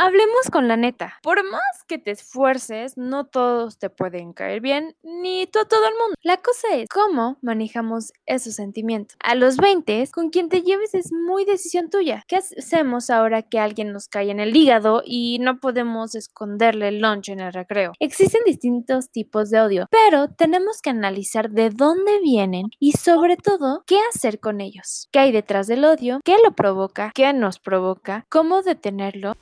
hablemos con la neta. Por más que te esfuerces, no todos te pueden caer bien, ni tú a todo el mundo. La cosa es cómo manejamos esos sentimientos. A los 20, con quien te lleves es muy decisión tuya. ¿Qué hacemos ahora que alguien nos cae en el hígado y no podemos esconderle el lunch en el recreo? Existen distintos tipos de odio, pero tenemos que analizar de dónde vienen y sobre todo qué hacer con ellos. ¿Qué hay detrás del odio? ¿Qué lo provoca? ¿Qué nos provoca? ¿Cómo detenerlo?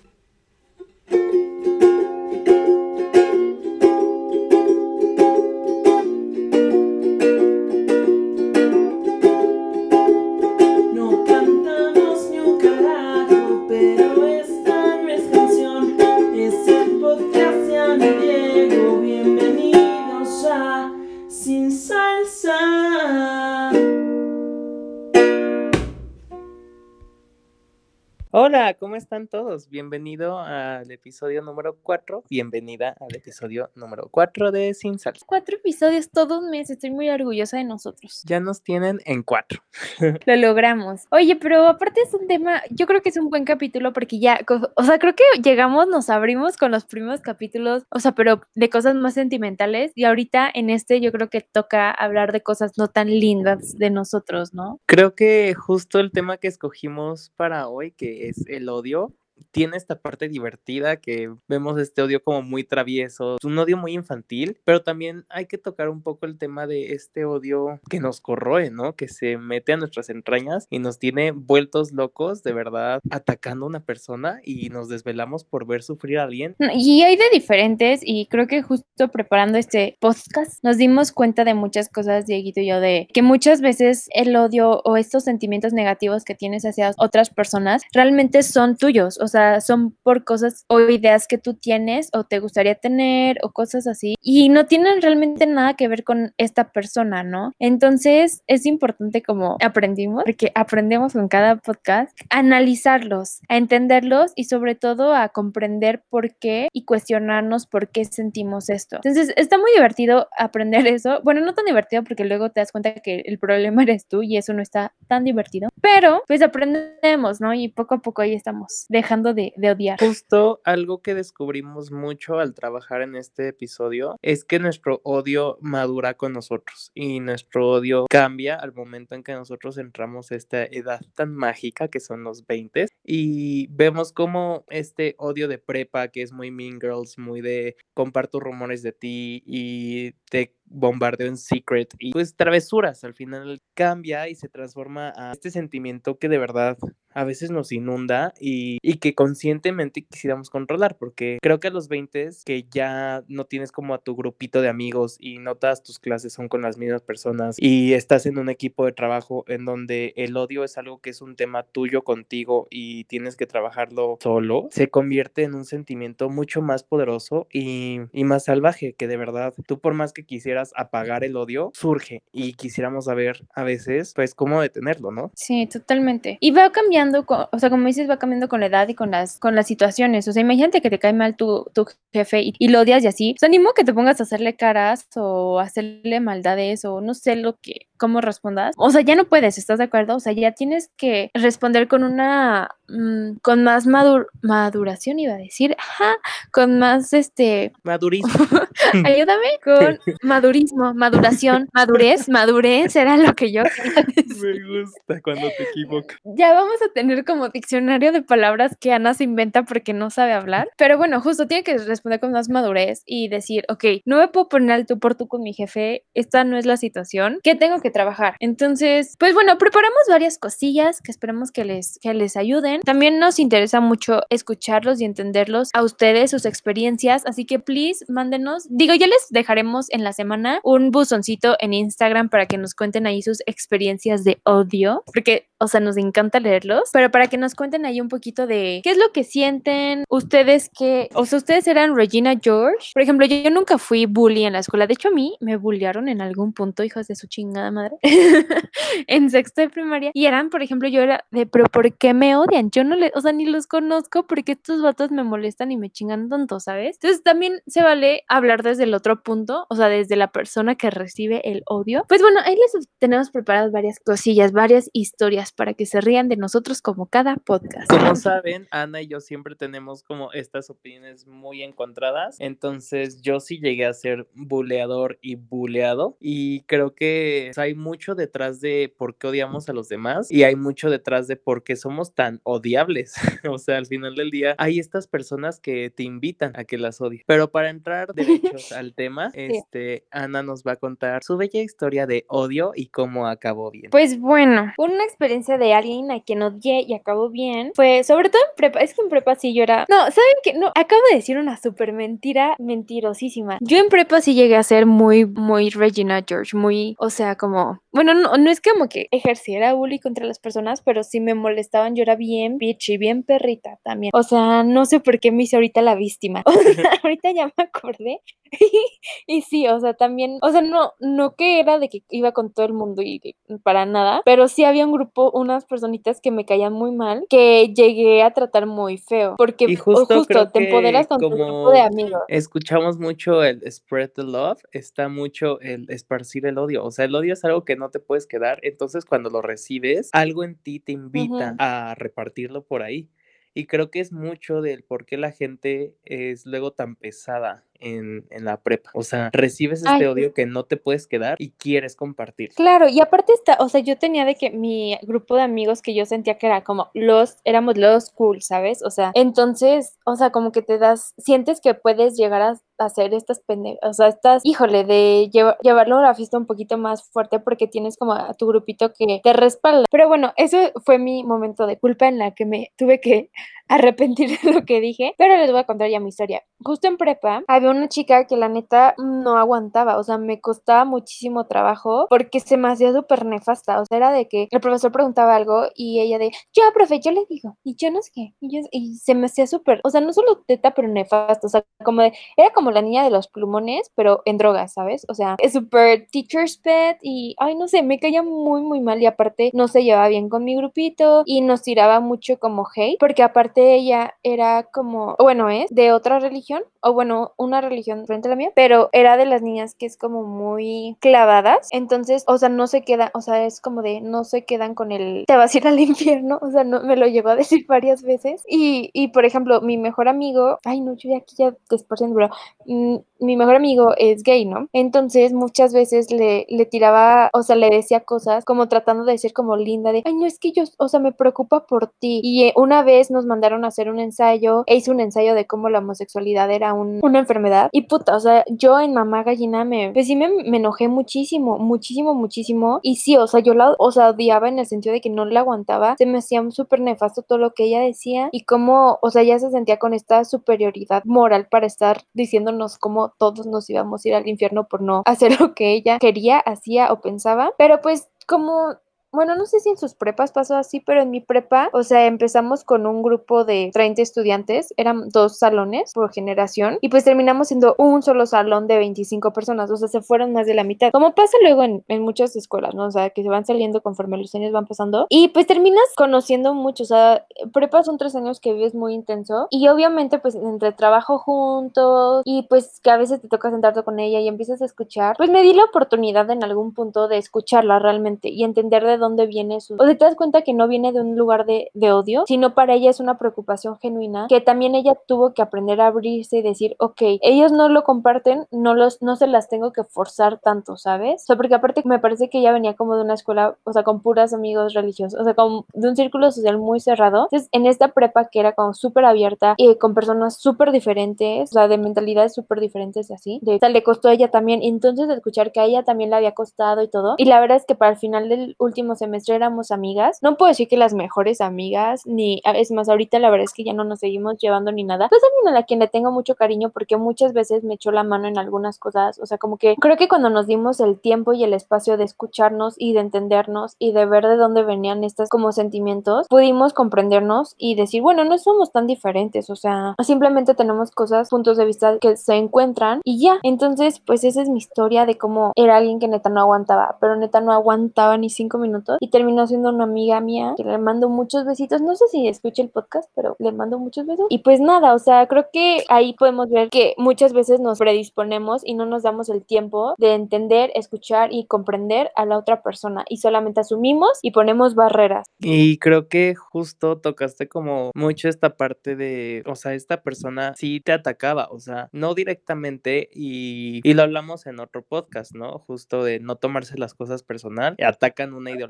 Hola, ¿cómo están todos? Bienvenido al episodio número 4. Bienvenida al episodio número 4 de Sin Salsa. Cuatro episodios todo un mes, estoy muy orgullosa de nosotros. Ya nos tienen en 4. Lo logramos. Oye, pero aparte es un tema, yo creo que es un buen capítulo porque ya, o sea, creo que llegamos, nos abrimos con los primeros capítulos, o sea, pero de cosas más sentimentales y ahorita en este yo creo que toca hablar de cosas no tan lindas de nosotros, ¿no? Creo que justo el tema que escogimos para hoy, que es el odio, tiene esta parte divertida que vemos este odio como muy travieso, es un odio muy infantil, pero también hay que tocar un poco el tema de este odio que nos corroe, ¿no? Que se mete a nuestras entrañas y nos tiene vueltos locos, de verdad, atacando a una persona y nos desvelamos por ver sufrir a alguien. Y hay de diferentes y creo que justo preparando este podcast nos dimos cuenta de muchas cosas, Dieguito y yo, de que muchas veces el odio o estos sentimientos negativos que tienes hacia otras personas realmente son tuyos, o sea, son por cosas o ideas que tú tienes o te gustaría tener o cosas así y no tienen realmente nada que ver con esta persona, ¿no? Entonces es importante como aprendimos, porque aprendemos con cada podcast, analizarlos, a entenderlos y sobre todo a comprender por qué y cuestionarnos por qué sentimos esto. Entonces está muy divertido aprender eso. Bueno, no tan divertido porque luego te das cuenta que el problema eres tú y eso no está tan divertido, pero pues aprendemos, ¿no? Y poco a poco ahí estamos dejando de, odiar. Justo algo que descubrimos mucho al trabajar en este episodio es que nuestro odio madura con nosotros y nuestro odio cambia al momento en que nosotros entramos a esta edad tan mágica que son los 20 y vemos como este odio de prepa que es muy Mean Girls, muy de comparto rumores de ti y te bombardeo en secret y pues travesuras al final cambia y se transforma a este sentimiento que de verdad a veces nos inunda y, y que conscientemente quisiéramos controlar, porque creo que a los 20 que ya no tienes como a tu grupito de amigos y no todas tus clases son con las mismas personas y estás en un equipo de trabajo en donde el odio es algo que es un tema tuyo contigo y tienes que trabajarlo solo, se convierte en un sentimiento mucho más poderoso y, y más salvaje que de verdad tú por más que quisieras apagar el odio, surge y quisiéramos saber a veces pues cómo detenerlo, ¿no? Sí, totalmente. Y va cambiando, co- o sea, como dices, va cambiando con la edad y con las, con las situaciones. O sea, imagínate que te cae mal tu, tu jefe y, lo odias y así. O sea, ni modo que te pongas a hacerle caras o hacerle maldades o no sé lo que, cómo respondas. O sea, ya no puedes, ¿estás de acuerdo? O sea, ya tienes que responder con una, mm, con más madur- maduración, iba a decir, ajá, con más, este, Madurismo. ayúdame, con madurismo, maduración, madurez, madurez, era lo que yo. Me gusta cuando te equivocas. Ya vamos a tener como diccionario de palabras que Ana se inventa porque no sabe hablar. Pero bueno, justo tiene que responder con más madurez y decir, ok, no me puedo poner al tú por tú con mi jefe, esta no es la situación, ¿qué tengo que trabajar? Entonces, pues bueno, preparamos varias cosillas que esperemos que les, que les ayuden. También nos interesa mucho escucharlos y entenderlos a ustedes, sus experiencias, así que please mándenos, digo, ya les dejaremos en la semana un buzoncito en Instagram para que nos cuenten ahí sus experiencias de odio, porque, o sea, nos encanta leerlos, pero para que nos cuenten ahí un poquito de qué es lo que sienten, ustedes que, o sea, ustedes eran Regina George, por ejemplo, yo, nunca fui bully en la escuela, de hecho a mí me bullearon en algún punto, hijos de su chingada madre, en sexto de primaria, y eran, por ejemplo, yo era de, pero ¿por qué me odian? Yo no le, o sea, ni los conozco porque estos vatos me molestan y me chingan tanto, ¿sabes? Entonces también se vale hablar desde el otro punto, o sea, desde la persona que recibe el odio. Pues bueno, ahí les tenemos preparadas varias cosillas, varias historias historias para que se rían de nosotros como cada podcast. Como saben, Ana y yo siempre tenemos como estas opiniones muy encontradas. Entonces, yo sí llegué a ser buleador y buleado. Y creo que hay mucho detrás de por qué odiamos a los demás y hay mucho detrás de por qué somos tan odiables. o sea, al final del día, hay estas personas que te invitan a que las odies. Pero para entrar derechos al tema, este, Ana nos va a contar su bella historia de odio y cómo acabó bien. Pues bueno, una experiencia de alguien a quien odié y acabó bien fue, sobre todo en prepa, es que en prepa sí yo era, no, ¿saben qué? No, acabo de decir una súper mentira, mentirosísima. Yo en prepa sí llegué a ser muy, muy Regina George, muy, o sea, como, bueno, no, no es como que ejerciera bullying contra las personas, pero si me molestaban, yo era bien bitchy, bien perrita también. O sea, no sé por qué me hice ahorita la víctima. O sea, ahorita ya me acordé. y sí, o sea, también, o sea, no, no que era de que iba con todo el mundo y para nada, pero sí había un grupo, unas personitas que me caían muy mal, que llegué a tratar muy feo, porque Y justo, creo te empoderas con tu grupo de amigos. escuchamos mucho el spread the love, está mucho el esparcir el odio. O sea, el odio es algo que no te puedes quedar. Entonces, cuando lo recibes, algo en ti te invita a repartirlo por ahí. Y creo que es mucho del por qué la gente es luego tan pesada en, en la prepa. O sea, recibes este odio que no te puedes quedar y quieres compartir. Claro, y aparte está, o sea, yo tenía de que mi grupo de amigos que yo sentía que era como los, éramos los cool, ¿sabes? O sea, entonces, o sea, como que te das, sientes que puedes llegar a hacer estas pendejas, o sea, estás, híjole, de lleva- llevarlo a la fiesta un poquito más fuerte porque tienes como a tu grupito que te respalda. Pero bueno, eso fue mi momento de culpa en la que me tuve que arrepentir de lo que dije, pero les voy a contar ya mi historia. Justo en prepa había una chica que la neta no aguantaba, o sea, me costaba muchísimo trabajo porque se me hacía súper nefasta, o sea, era de que el profesor preguntaba algo y ella de, yo, profe, yo le digo, y yo no sé qué, y, yo- y se me hacía súper, o sea, no solo teta, pero nefasta, o sea, como de, era como la niña de los plumones, pero en drogas, ¿sabes? O sea, es súper teacher's pet y, ay, no sé, me caía muy, muy mal y aparte no se llevaba bien con mi grupito y nos tiraba mucho como hate, porque aparte ella era como, bueno, es de otra religión, o bueno, una religión frente a la mía, pero era de las niñas que es como muy clavadas, entonces, o sea, no se queda, o sea, es como de, no se quedan con el, te vas a ir al infierno, o sea, no, me lo llegó a decir varias veces, y, y por ejemplo, mi mejor amigo, ay, no, yo ya aquí ya desparciendo, pero mm, mi mejor amigo es gay, ¿no? Entonces muchas veces le, le tiraba, o sea, le decía cosas como tratando de ser como linda, de, ay, no, es que yo, o sea, me preocupa por ti. Y eh, una vez nos mandaron a hacer un ensayo, e hice un ensayo de cómo la homosexualidad era un- una enfermedad. Y puta, o sea, yo en Mamá Gallina me, pues sí me, me enojé muchísimo, muchísimo, muchísimo. Y sí, o sea, yo la, o sea, odiaba en el sentido de que no la aguantaba. Se me hacía súper nefasto todo lo que ella decía y cómo, o sea, ella se sentía con esta superioridad moral para estar diciéndonos cómo todos nos íbamos a ir al infierno por no hacer lo que ella quería, hacía o pensaba. Pero pues como bueno, no sé si en sus prepas pasó así, pero en mi prepa, o sea, empezamos con un grupo de 30 estudiantes, eran dos salones por generación, y pues terminamos siendo un solo salón de 25 personas, o sea, se fueron más de la mitad, como pasa luego en, en muchas escuelas, ¿no? O sea, que se van saliendo conforme los años van pasando, y pues terminas conociendo mucho, o sea, prepa son tres años que vives muy intenso, y obviamente pues entre trabajo juntos, y pues que a veces te toca sentarte con ella y empiezas a escuchar, pues me di la oportunidad en algún punto de escucharla realmente y entender de dónde viene su... O sea, te das cuenta que no viene de un lugar de, de odio, sino para ella es una preocupación genuina, que también ella tuvo que aprender a abrirse y decir, ok, ellos no lo comparten, no, los, no se las tengo que forzar tanto, ¿sabes? O sea, porque aparte me parece que ella venía como de una escuela, o sea, con puras amigos religiosos, o sea, como de un círculo social muy cerrado. Entonces, en esta prepa que era como súper abierta y con personas súper diferentes, o sea, de mentalidades súper diferentes y así, de, o sea, le costó a ella también. Entonces, escuchar que a ella también le había costado y todo. Y la verdad es que para el final del último semestre éramos amigas. No puedo decir que las mejores amigas, ni es más, ahorita la verdad es que ya no nos seguimos llevando ni nada. Pues alguien a la quien le tengo mucho cariño porque muchas veces me echó la mano en algunas cosas. O sea, como que creo que cuando nos dimos el tiempo y el espacio de escucharnos y de entendernos y de ver de dónde venían estas como sentimientos, pudimos comprendernos y decir, bueno, no somos tan diferentes. O sea, simplemente tenemos cosas, puntos de vista que se encuentran y ya. Entonces, pues esa es mi historia de cómo era alguien que neta no aguantaba, pero neta no aguantaba ni cinco minutos minutos y terminó siendo una amiga mía que le mando muchos besitos. No sé si escucha el podcast, pero le mando muchos besos. Y pues nada, o sea, creo que ahí podemos ver que muchas veces nos predisponemos y no nos damos el tiempo de entender, escuchar y comprender a la otra persona y solamente asumimos y ponemos barreras. Y creo que justo tocaste como mucho esta parte de, o sea, esta persona sí te atacaba, o sea, no directamente y, y lo hablamos en otro podcast, ¿no? Justo de no tomarse las cosas personal, atacan una ideología,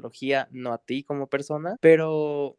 no a ti como persona, pero,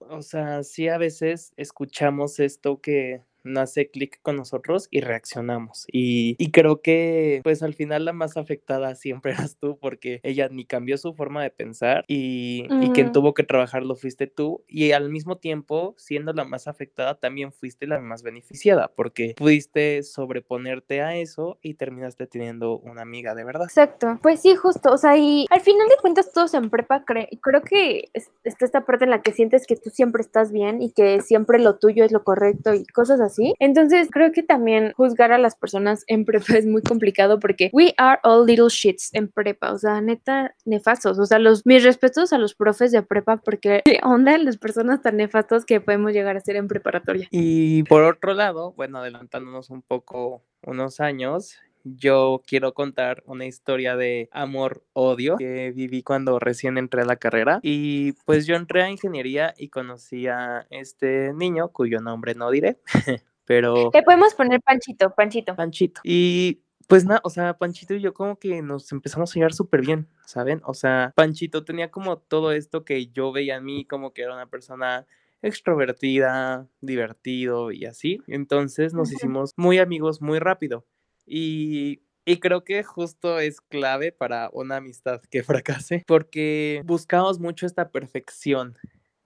o sea, sí a veces escuchamos esto que no hace clic con nosotros y reaccionamos. Y, y creo que pues al final la más afectada siempre eras tú porque ella ni cambió su forma de pensar y, y quien tuvo que trabajarlo fuiste tú y al mismo tiempo siendo la más afectada también fuiste la más beneficiada porque pudiste sobreponerte a eso y terminaste teniendo una amiga de verdad. Exacto, pues sí, justo, o sea, y al final de cuentas todos en prepa cre- creo que es- está esta parte en la que sientes que tú siempre estás bien y que siempre lo tuyo es lo correcto y cosas así. Entonces creo que también juzgar a las personas en prepa es muy complicado porque we are all little shits en prepa, o sea, neta nefastos, o sea, los mis respetos a los profes de prepa porque qué onda las personas tan nefastos que podemos llegar a ser en preparatoria. Y por otro lado, bueno, adelantándonos un poco unos años, yo quiero contar una historia de amor-odio que viví cuando recién entré a la carrera. Y pues yo entré a ingeniería y conocí a este niño cuyo nombre no diré, pero Le podemos poner Panchito, Panchito. Panchito. Y pues nada, o sea, Panchito y yo como que nos empezamos a llevar súper bien, ¿saben? O sea, Panchito tenía como todo esto que yo veía en mí, como que era una persona extrovertida, divertido y así. Entonces nos hicimos muy amigos muy rápido. Y, y creo que justo es clave para una amistad que fracase, porque buscamos mucho esta perfección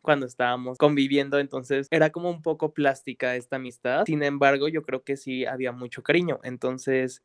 cuando estábamos conviviendo, entonces era como un poco plástica esta amistad. Sin embargo, yo creo que sí había mucho cariño. Entonces,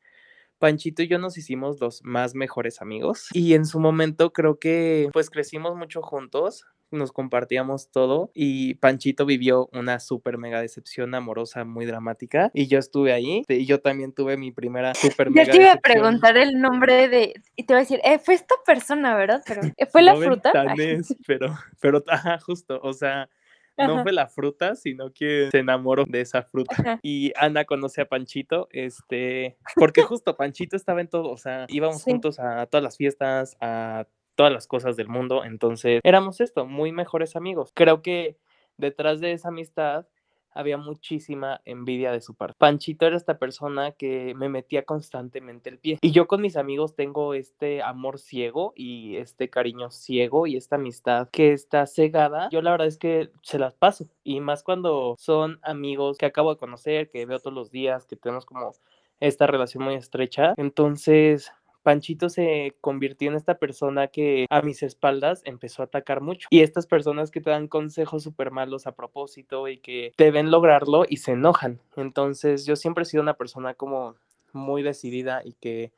Panchito y yo nos hicimos los más mejores amigos y en su momento creo que pues crecimos mucho juntos, nos compartíamos todo y Panchito vivió una súper mega decepción amorosa muy dramática y yo estuve ahí y yo también tuve mi primera súper mega te iba a decepción. preguntar el nombre de. Y te iba a decir, eh, fue esta persona, ¿verdad? Pero eh, fue la No fruta. Ay, ventanees, pero, pero, ajá, justo, o sea, no Ajá. fue la fruta, sino que se enamoró de esa fruta. Ajá. Y Ana conoce a Panchito, este, porque justo Panchito estaba en todo, o sea, íbamos Sí. juntos a todas las fiestas, a todas las cosas del mundo, entonces éramos esto, muy mejores amigos. Creo que detrás de esa amistad había muchísima envidia de su parte. Panchito era esta persona que me metía constantemente el pie. Y yo con mis amigos tengo este amor ciego y este cariño ciego y esta amistad que está cegada. Yo la verdad es que se las paso. Y más cuando son amigos que acabo de conocer, que veo todos los días, que tenemos como esta relación muy estrecha. Entonces, Panchito se convirtió en esta persona que a mis espaldas empezó a atacar mucho. Y estas personas que te dan consejos súper malos a propósito y que deben lograrlo y se enojan. Entonces yo siempre he sido una persona como muy decidida y que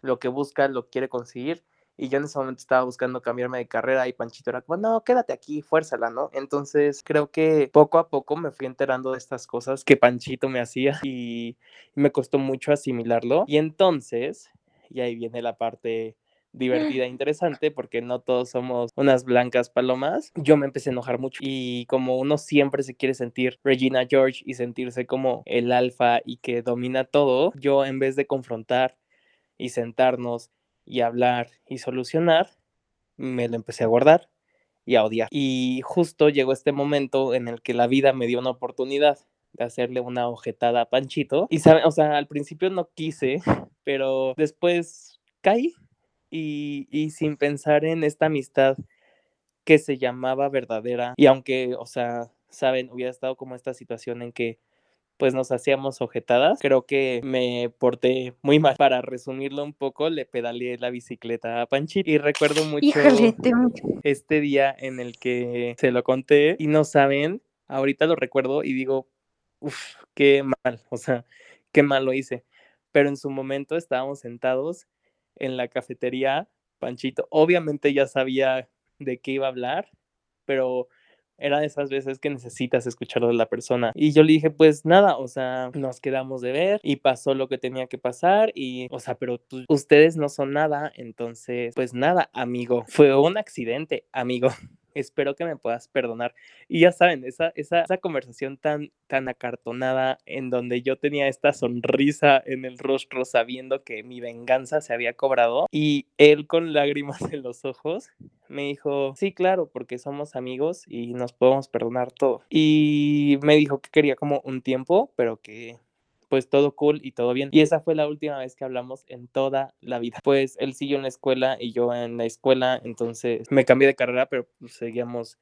lo que busca lo quiere conseguir. Y yo en ese momento estaba buscando cambiarme de carrera y Panchito era como, no, quédate aquí, fuérzala, ¿no? Entonces creo que poco a poco me fui enterando de estas cosas que Panchito me hacía y me costó mucho asimilarlo. Y entonces y ahí viene la parte divertida e interesante porque no todos somos unas blancas palomas. Yo me empecé a enojar mucho y como uno siempre se quiere sentir Regina George y sentirse como el alfa y que domina todo, yo en vez de confrontar y sentarnos y hablar y solucionar, me lo empecé a guardar y a odiar. Y justo llegó este momento en el que la vida me dio una oportunidad de hacerle una ojetada a Panchito. Y, sabe, o sea, al principio no quise, pero después caí y, y, sin pensar en esta amistad que se llamaba verdadera. Y aunque, o sea, saben, hubiera estado como esta situación en que pues nos hacíamos ojetadas. Creo que me porté muy mal. Para resumirlo un poco, le pedaleé la bicicleta a Panchito y recuerdo mucho Híjole, te... este día en el que se lo conté y no saben, ahorita lo recuerdo y digo, uff, qué mal, o sea, qué mal lo hice. Pero en su momento estábamos sentados en la cafetería, Panchito, obviamente ya sabía de qué iba a hablar, pero Era de esas veces que necesitas escucharlo de la persona. Y yo le dije, pues nada, o sea, nos quedamos de ver y pasó lo que tenía que pasar y, o sea, pero pues, ustedes no son nada, entonces, pues nada, amigo. Fue un accidente, amigo espero que me puedas perdonar. Y ya saben, esa, esa, conversación tan, tan acartonada en donde yo tenía esta sonrisa en el rostro sabiendo que mi venganza se había cobrado y él con lágrimas en los ojos me dijo, sí, claro, porque somos amigos y nos podemos perdonar todo. Y me dijo que quería como un tiempo, pero que pues todo cool y todo bien. Y esa fue la última vez que hablamos en toda la vida. Pues él siguió en la escuela y yo en la escuela, entonces me cambié de carrera, pero pues, seguíamos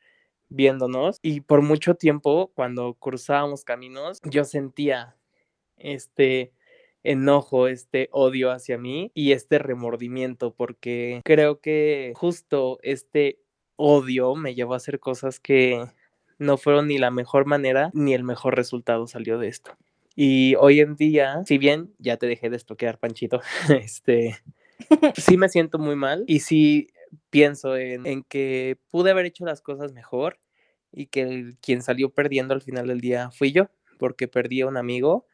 viéndonos. Y por mucho tiempo, cuando cruzábamos caminos, yo sentía este enojo, este odio hacia mí y este remordimiento, porque creo que justo este odio me llevó a hacer cosas que no fueron ni la mejor manera ni el mejor resultado salió de esto. Y hoy en día, si bien ya te dejé de estoquear, Panchito, este, sí me siento muy mal y sí pienso en, en, que pude haber hecho las cosas mejor y que el, quien salió perdiendo al final del día fui yo, porque perdí a un amigo,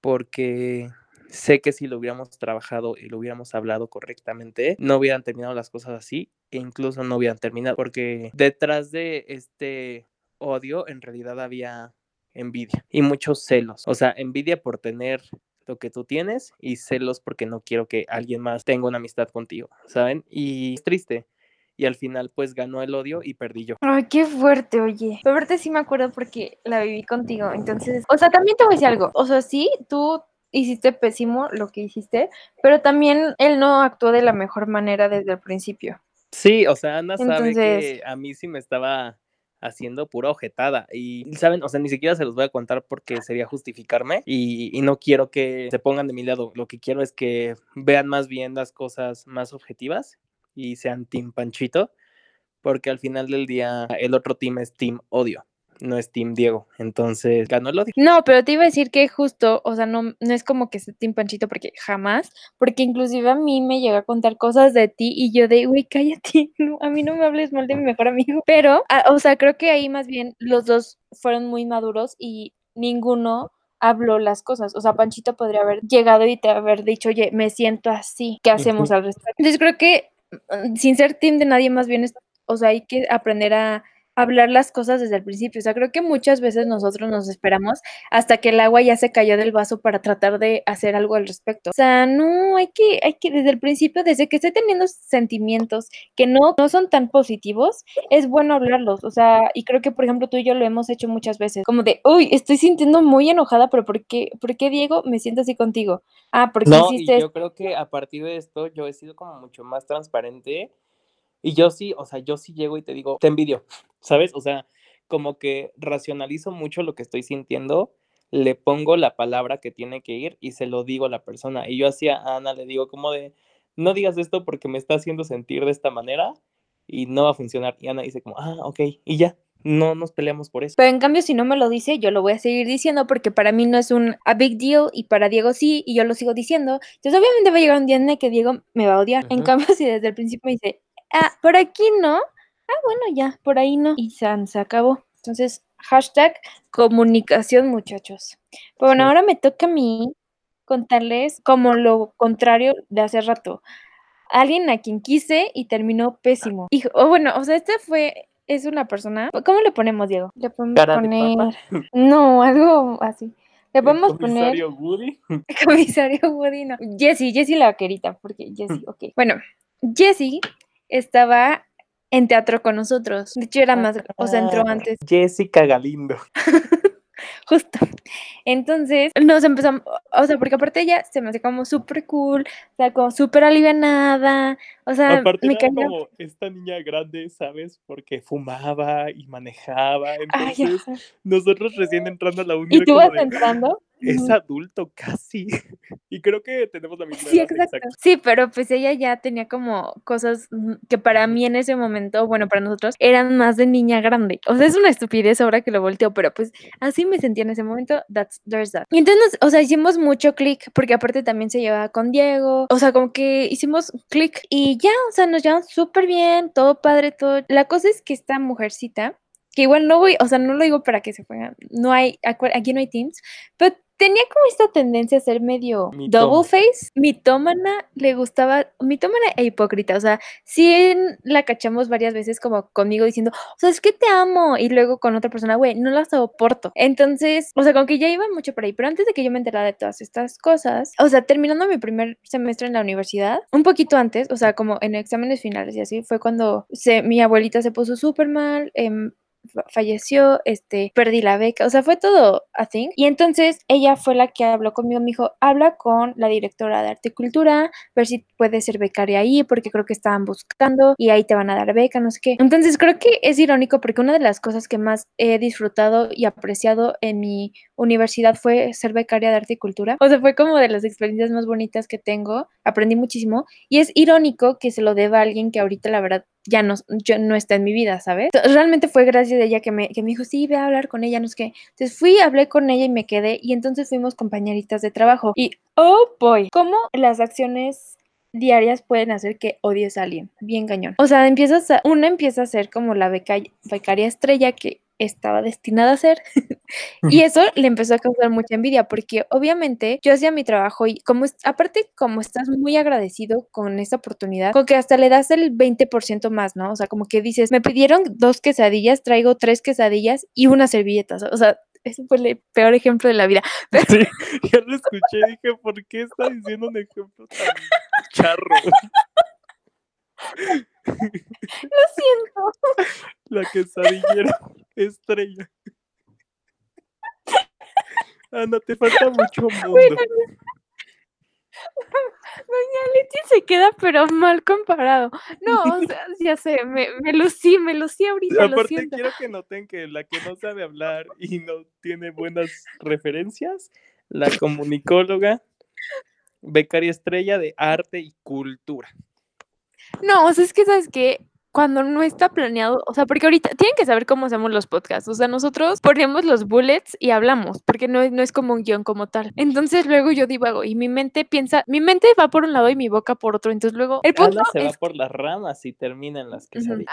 porque sé que si lo hubiéramos trabajado y lo hubiéramos hablado correctamente, no hubieran terminado las cosas así e incluso no hubieran terminado, porque detrás de este odio en realidad había envidia y muchos celos. O sea, envidia por tener lo que tú tienes y celos porque no quiero que alguien más tenga una amistad contigo, ¿saben? Y es triste. Y al final, pues ganó el odio y perdí yo. Ay, qué fuerte, oye. Ahorita sí me acuerdo porque la viví contigo. Entonces, o sea, también te voy a decir algo. O sea, sí, tú hiciste pésimo lo que hiciste, pero también él no actuó de la mejor manera desde el principio. Sí, o sea, Ana Entonces... sabe que a mí sí me estaba haciendo pura ojetada. Y, ¿saben? O sea, ni siquiera se los voy a contar porque sería justificarme y, y, no quiero que se pongan de mi lado. Lo que quiero es que vean más bien las cosas más objetivas y sean Team Panchito, porque al final del día el otro team es Team Odio no es Team Diego. Entonces ganó el odio. No, pero te iba a decir que justo, o sea, no, no es como que sea Team Panchito, porque jamás, porque inclusive a mí me llega a contar cosas de ti y yo de, güey, cállate, no, a mí no me hables mal de mi mejor amigo. Pero, a, o sea, creo que ahí más bien los dos fueron muy maduros y ninguno habló las cosas. O sea, Panchito podría haber llegado y te haber dicho, oye, me siento así, ¿qué hacemos al respecto? Entonces creo que mm, sin ser team de nadie más bien, es, o sea, hay que aprender a hablar las cosas desde el principio. O sea, creo que muchas veces nosotros nos esperamos hasta que el agua ya se cayó del vaso para tratar de hacer algo al respecto. O sea, no, hay que, hay que desde el principio, desde que esté teniendo sentimientos que no, no son tan positivos, es bueno hablarlos. O sea, y creo que, por ejemplo, tú y yo lo hemos hecho muchas veces, como de, uy, estoy sintiendo muy enojada, pero ¿por qué, por qué Diego, me siento así contigo? Ah, porque no, hiciste... Y yo creo que a partir de esto yo he sido como mucho más transparente y yo sí, o sea, yo sí llego y te digo, te envidio, ¿sabes? O sea, como que racionalizo mucho lo que estoy sintiendo, le pongo la palabra que tiene que ir y se lo digo a la persona. Y yo así a Ana le digo como de, no digas esto porque me está haciendo sentir de esta manera y no va a funcionar. Y Ana dice como, ah, ok, y ya, no nos peleamos por eso. Pero en cambio, si no me lo dice, yo lo voy a seguir diciendo porque para mí no es un a big deal y para Diego sí, y yo lo sigo diciendo. Entonces, obviamente va a llegar un día en el que Diego me va a odiar. En cambio, si desde el principio me dice, ah, por aquí no, ah, bueno, ya, por ahí no, y se acabó. Entonces, hashtag comunicación, muchachos. bueno, ahora me toca a mí contarles como lo contrario de hace rato. Alguien a quien quise y terminó pésimo. Y, o bueno, o sea, este fue, es una persona. ¿Cómo le ponemos, Diego? Le podemos poner. No, algo así. Le podemos comisario poner. Woody? Comisario Woody, no. Jessie, Jessie la vaquerita, porque Jessie, ok. Bueno, Jessie estaba en teatro con nosotros. De hecho, era más, o sea, entró antes. Jessica Galindo. Justo. Entonces nos empezamos, o sea, porque aparte ella se me hace como súper cool, o sea, como súper alivianada, o sea, aparte me era como esta niña grande, ¿sabes? Porque fumaba y manejaba, entonces nosotros recién entrando a la universidad. ¿Y tú vas entrando? Es adulto casi. y creo que tenemos la misma sí, exacto. Sí, pero pues ella ya tenía como cosas mm, que para mí en ese momento, bueno, para nosotros, eran más de niña grande. O sea, es una estupidez ahora que lo volteo, pero pues así me sentía en ese momento. That's, there's that. Y entonces, o sea, hicimos mucho clic, porque aparte también se llevaba con Diego. O sea, como que hicimos clic y ya, o sea, nos llevamos súper bien, todo padre, todo. La cosa es que esta mujercita que igual no voy, o sea, no lo digo para que se pongan, no hay, aquí no hay teams, pero tenía como esta tendencia a ser medio double face, mitómana, le gustaba, mitómana e hipócrita, o sea, sí la cachamos varias veces como conmigo diciendo, o sea, es que te amo, y luego con otra persona, güey, no la soporto. Entonces, o sea, como que ya iba mucho por ahí, pero antes de que yo me enterara de todas estas cosas, o sea, terminando mi primer semestre en la universidad, un poquito antes, o sea, como en exámenes finales y así, fue cuando se, mi abuelita se puso súper mal, eh, falleció, este, perdí la beca, o sea, fue todo a thing. Y entonces ella fue la que habló conmigo, me dijo, habla con la directora de arte y cultura, ver si puede ser becaria ahí, porque creo que estaban buscando y ahí te van a dar beca, no sé qué. Entonces creo que es irónico porque una de las cosas que más he disfrutado y apreciado en mi universidad fue ser becaria de arte y cultura. O sea, fue como de las experiencias más bonitas que tengo, aprendí muchísimo y es irónico que se lo deba a alguien que ahorita la verdad ya no, yo, no está en mi vida, ¿sabes? Realmente fue gracias a ella que me, que me dijo, sí, ve a hablar con ella, no sé qué. Entonces fui, hablé con ella y me quedé y entonces fuimos compañeritas de trabajo. Y, oh boy, ¿cómo las acciones diarias pueden hacer que odies a alguien? Bien cañón. O sea, empiezas a, una empieza a ser como la becaria estrella que estaba destinada a ser. y eso le empezó a causar mucha envidia porque obviamente yo hacía mi trabajo y como aparte como estás muy agradecido con esta oportunidad, como que hasta le das el 20% más, ¿no? O sea, como que dices, me pidieron dos quesadillas, traigo tres quesadillas y una servilleta. O sea, ese fue el peor ejemplo de la vida. Sí, ya lo escuché y dije, ¿por qué está diciendo un ejemplo tan charro? Lo siento. La quesadillera estrella. Ana, te falta mucho mundo. Doña Leti se queda pero mal comparado. No, o sea, ya sé, me, me lucí, me lucí ahorita. Aparte quiero que noten que la que no sabe hablar y no tiene buenas referencias, la comunicóloga, becaria estrella de arte y cultura. No, o sea, es que sabes que cuando no está planeado, o sea, porque ahorita tienen que saber cómo hacemos los podcasts, o sea, nosotros ponemos los bullets y hablamos, porque no es, no es como un guion como tal. Entonces luego yo divago y mi mente piensa, mi mente va por un lado y mi boca por otro, entonces luego el punto se va por las ramas y termina en las quesadillas.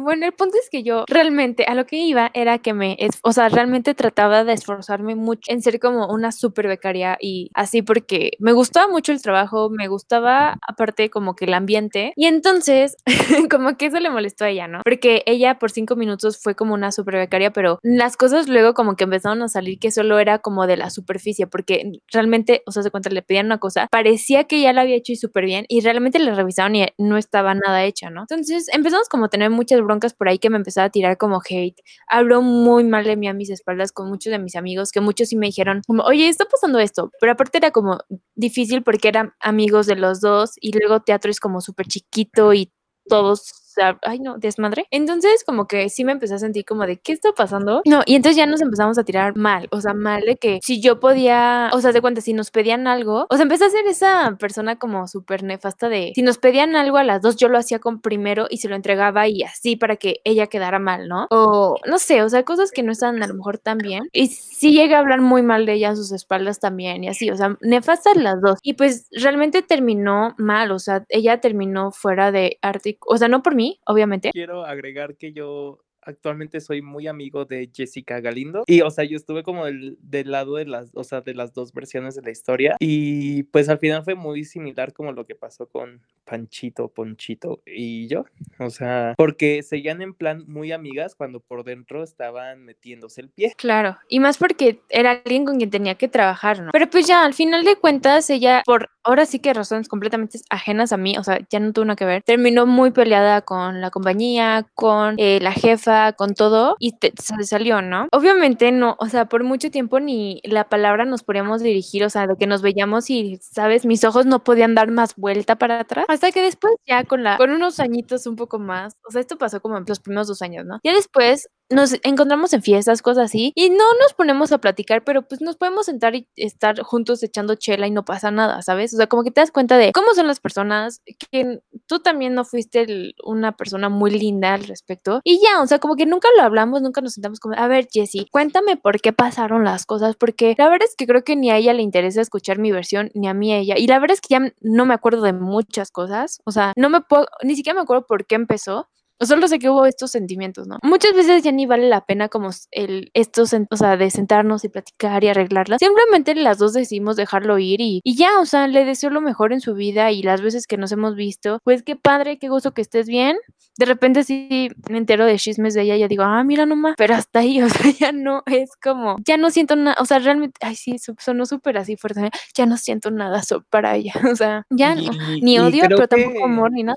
Bueno, el punto es que yo realmente a lo que iba era que me, o sea, realmente trataba de esforzarme mucho en ser como una super becaria y así porque me gustaba mucho el trabajo, me gustaba aparte como que el ambiente y entonces como que le molestó a ella, ¿no? Porque ella por cinco minutos fue como una super becaria, pero las cosas luego como que empezaron a salir que solo era como de la superficie, porque realmente, o sea, se cuenta, le pedían una cosa, parecía que ya la había hecho y súper bien, y realmente le revisaron y no estaba nada hecha, ¿no? Entonces empezamos como a tener muchas broncas por ahí que me empezaba a tirar como hate. Habló muy mal de mí a mis espaldas con muchos de mis amigos, que muchos sí me dijeron como, oye, está pasando esto, pero aparte era como difícil porque eran amigos de los dos y luego teatro es como súper chiquito y todos ay no, desmadre. Entonces como que sí me empecé a sentir como de, ¿qué está pasando? No, y entonces ya nos empezamos a tirar mal, o sea, mal de que si yo podía, o sea, de cuenta, si nos pedían algo, o sea, empecé a ser esa persona como súper nefasta de, si nos pedían algo a las dos, yo lo hacía con primero y se lo entregaba y así para que ella quedara mal, ¿no? O no sé, o sea, cosas que no estaban a lo mejor tan bien. Y sí llegué a hablar muy mal de ella a sus espaldas también y así, o sea, nefastas las dos. Y pues realmente terminó mal, o sea, ella terminó fuera de arte, o sea, no por mí, obviamente. Quiero agregar que yo actualmente soy muy amigo de Jessica Galindo y o sea yo estuve como del, del, lado de las o sea de las dos versiones de la historia y pues al final fue muy similar como lo que pasó con Panchito Ponchito y yo o sea porque seguían en plan muy amigas cuando por dentro estaban metiéndose el pie. Claro y más porque era alguien con quien tenía que trabajar no pero pues ya al final de cuentas ella por ahora sí que razones completamente ajenas a mí o sea ya no tuvo nada que ver terminó muy peleada con la compañía con eh, la jefa con todo y se salió, ¿no? Obviamente no, o sea, por mucho tiempo ni la palabra nos podíamos dirigir, o sea, de que nos veíamos y, ¿sabes? Mis ojos no podían dar más vuelta para atrás. Hasta que después ya con la, con unos añitos un poco más, o sea, esto pasó como en los primeros dos años, ¿no? Ya después nos encontramos en fiestas, cosas así, y no nos ponemos a platicar, pero pues nos podemos sentar y estar juntos echando chela y no pasa nada, ¿sabes? O sea, como que te das cuenta de cómo son las personas, que tú también no fuiste una persona muy linda al respecto, y ya, o sea, como que nunca lo hablamos, nunca nos sentamos como, a ver, Jessie, cuéntame por qué pasaron las cosas, porque la verdad es que creo que ni a ella le interesa escuchar mi versión, ni a mí a ella, y la verdad es que ya no me acuerdo de muchas cosas, o sea, no me puedo, ni siquiera me acuerdo por qué empezó, Solo sé que hubo estos sentimientos, ¿no? Muchas veces ya ni vale la pena como el, estos, o sea, de sentarnos y platicar y arreglarlas. Simplemente las dos decidimos dejarlo ir y, y ya, o sea, le deseo lo mejor en su vida y las veces que nos hemos visto, pues qué padre, qué gusto que estés bien. De repente sí me entero de chismes de ella y yo digo, ah, mira nomás, pero hasta ahí, o sea, ya no es como, ya no siento nada, o sea, realmente, ay, sí, sonó súper así fuerte, ya no siento nada para ella, o sea, ya no, ni odio, pero tampoco amor ni nada.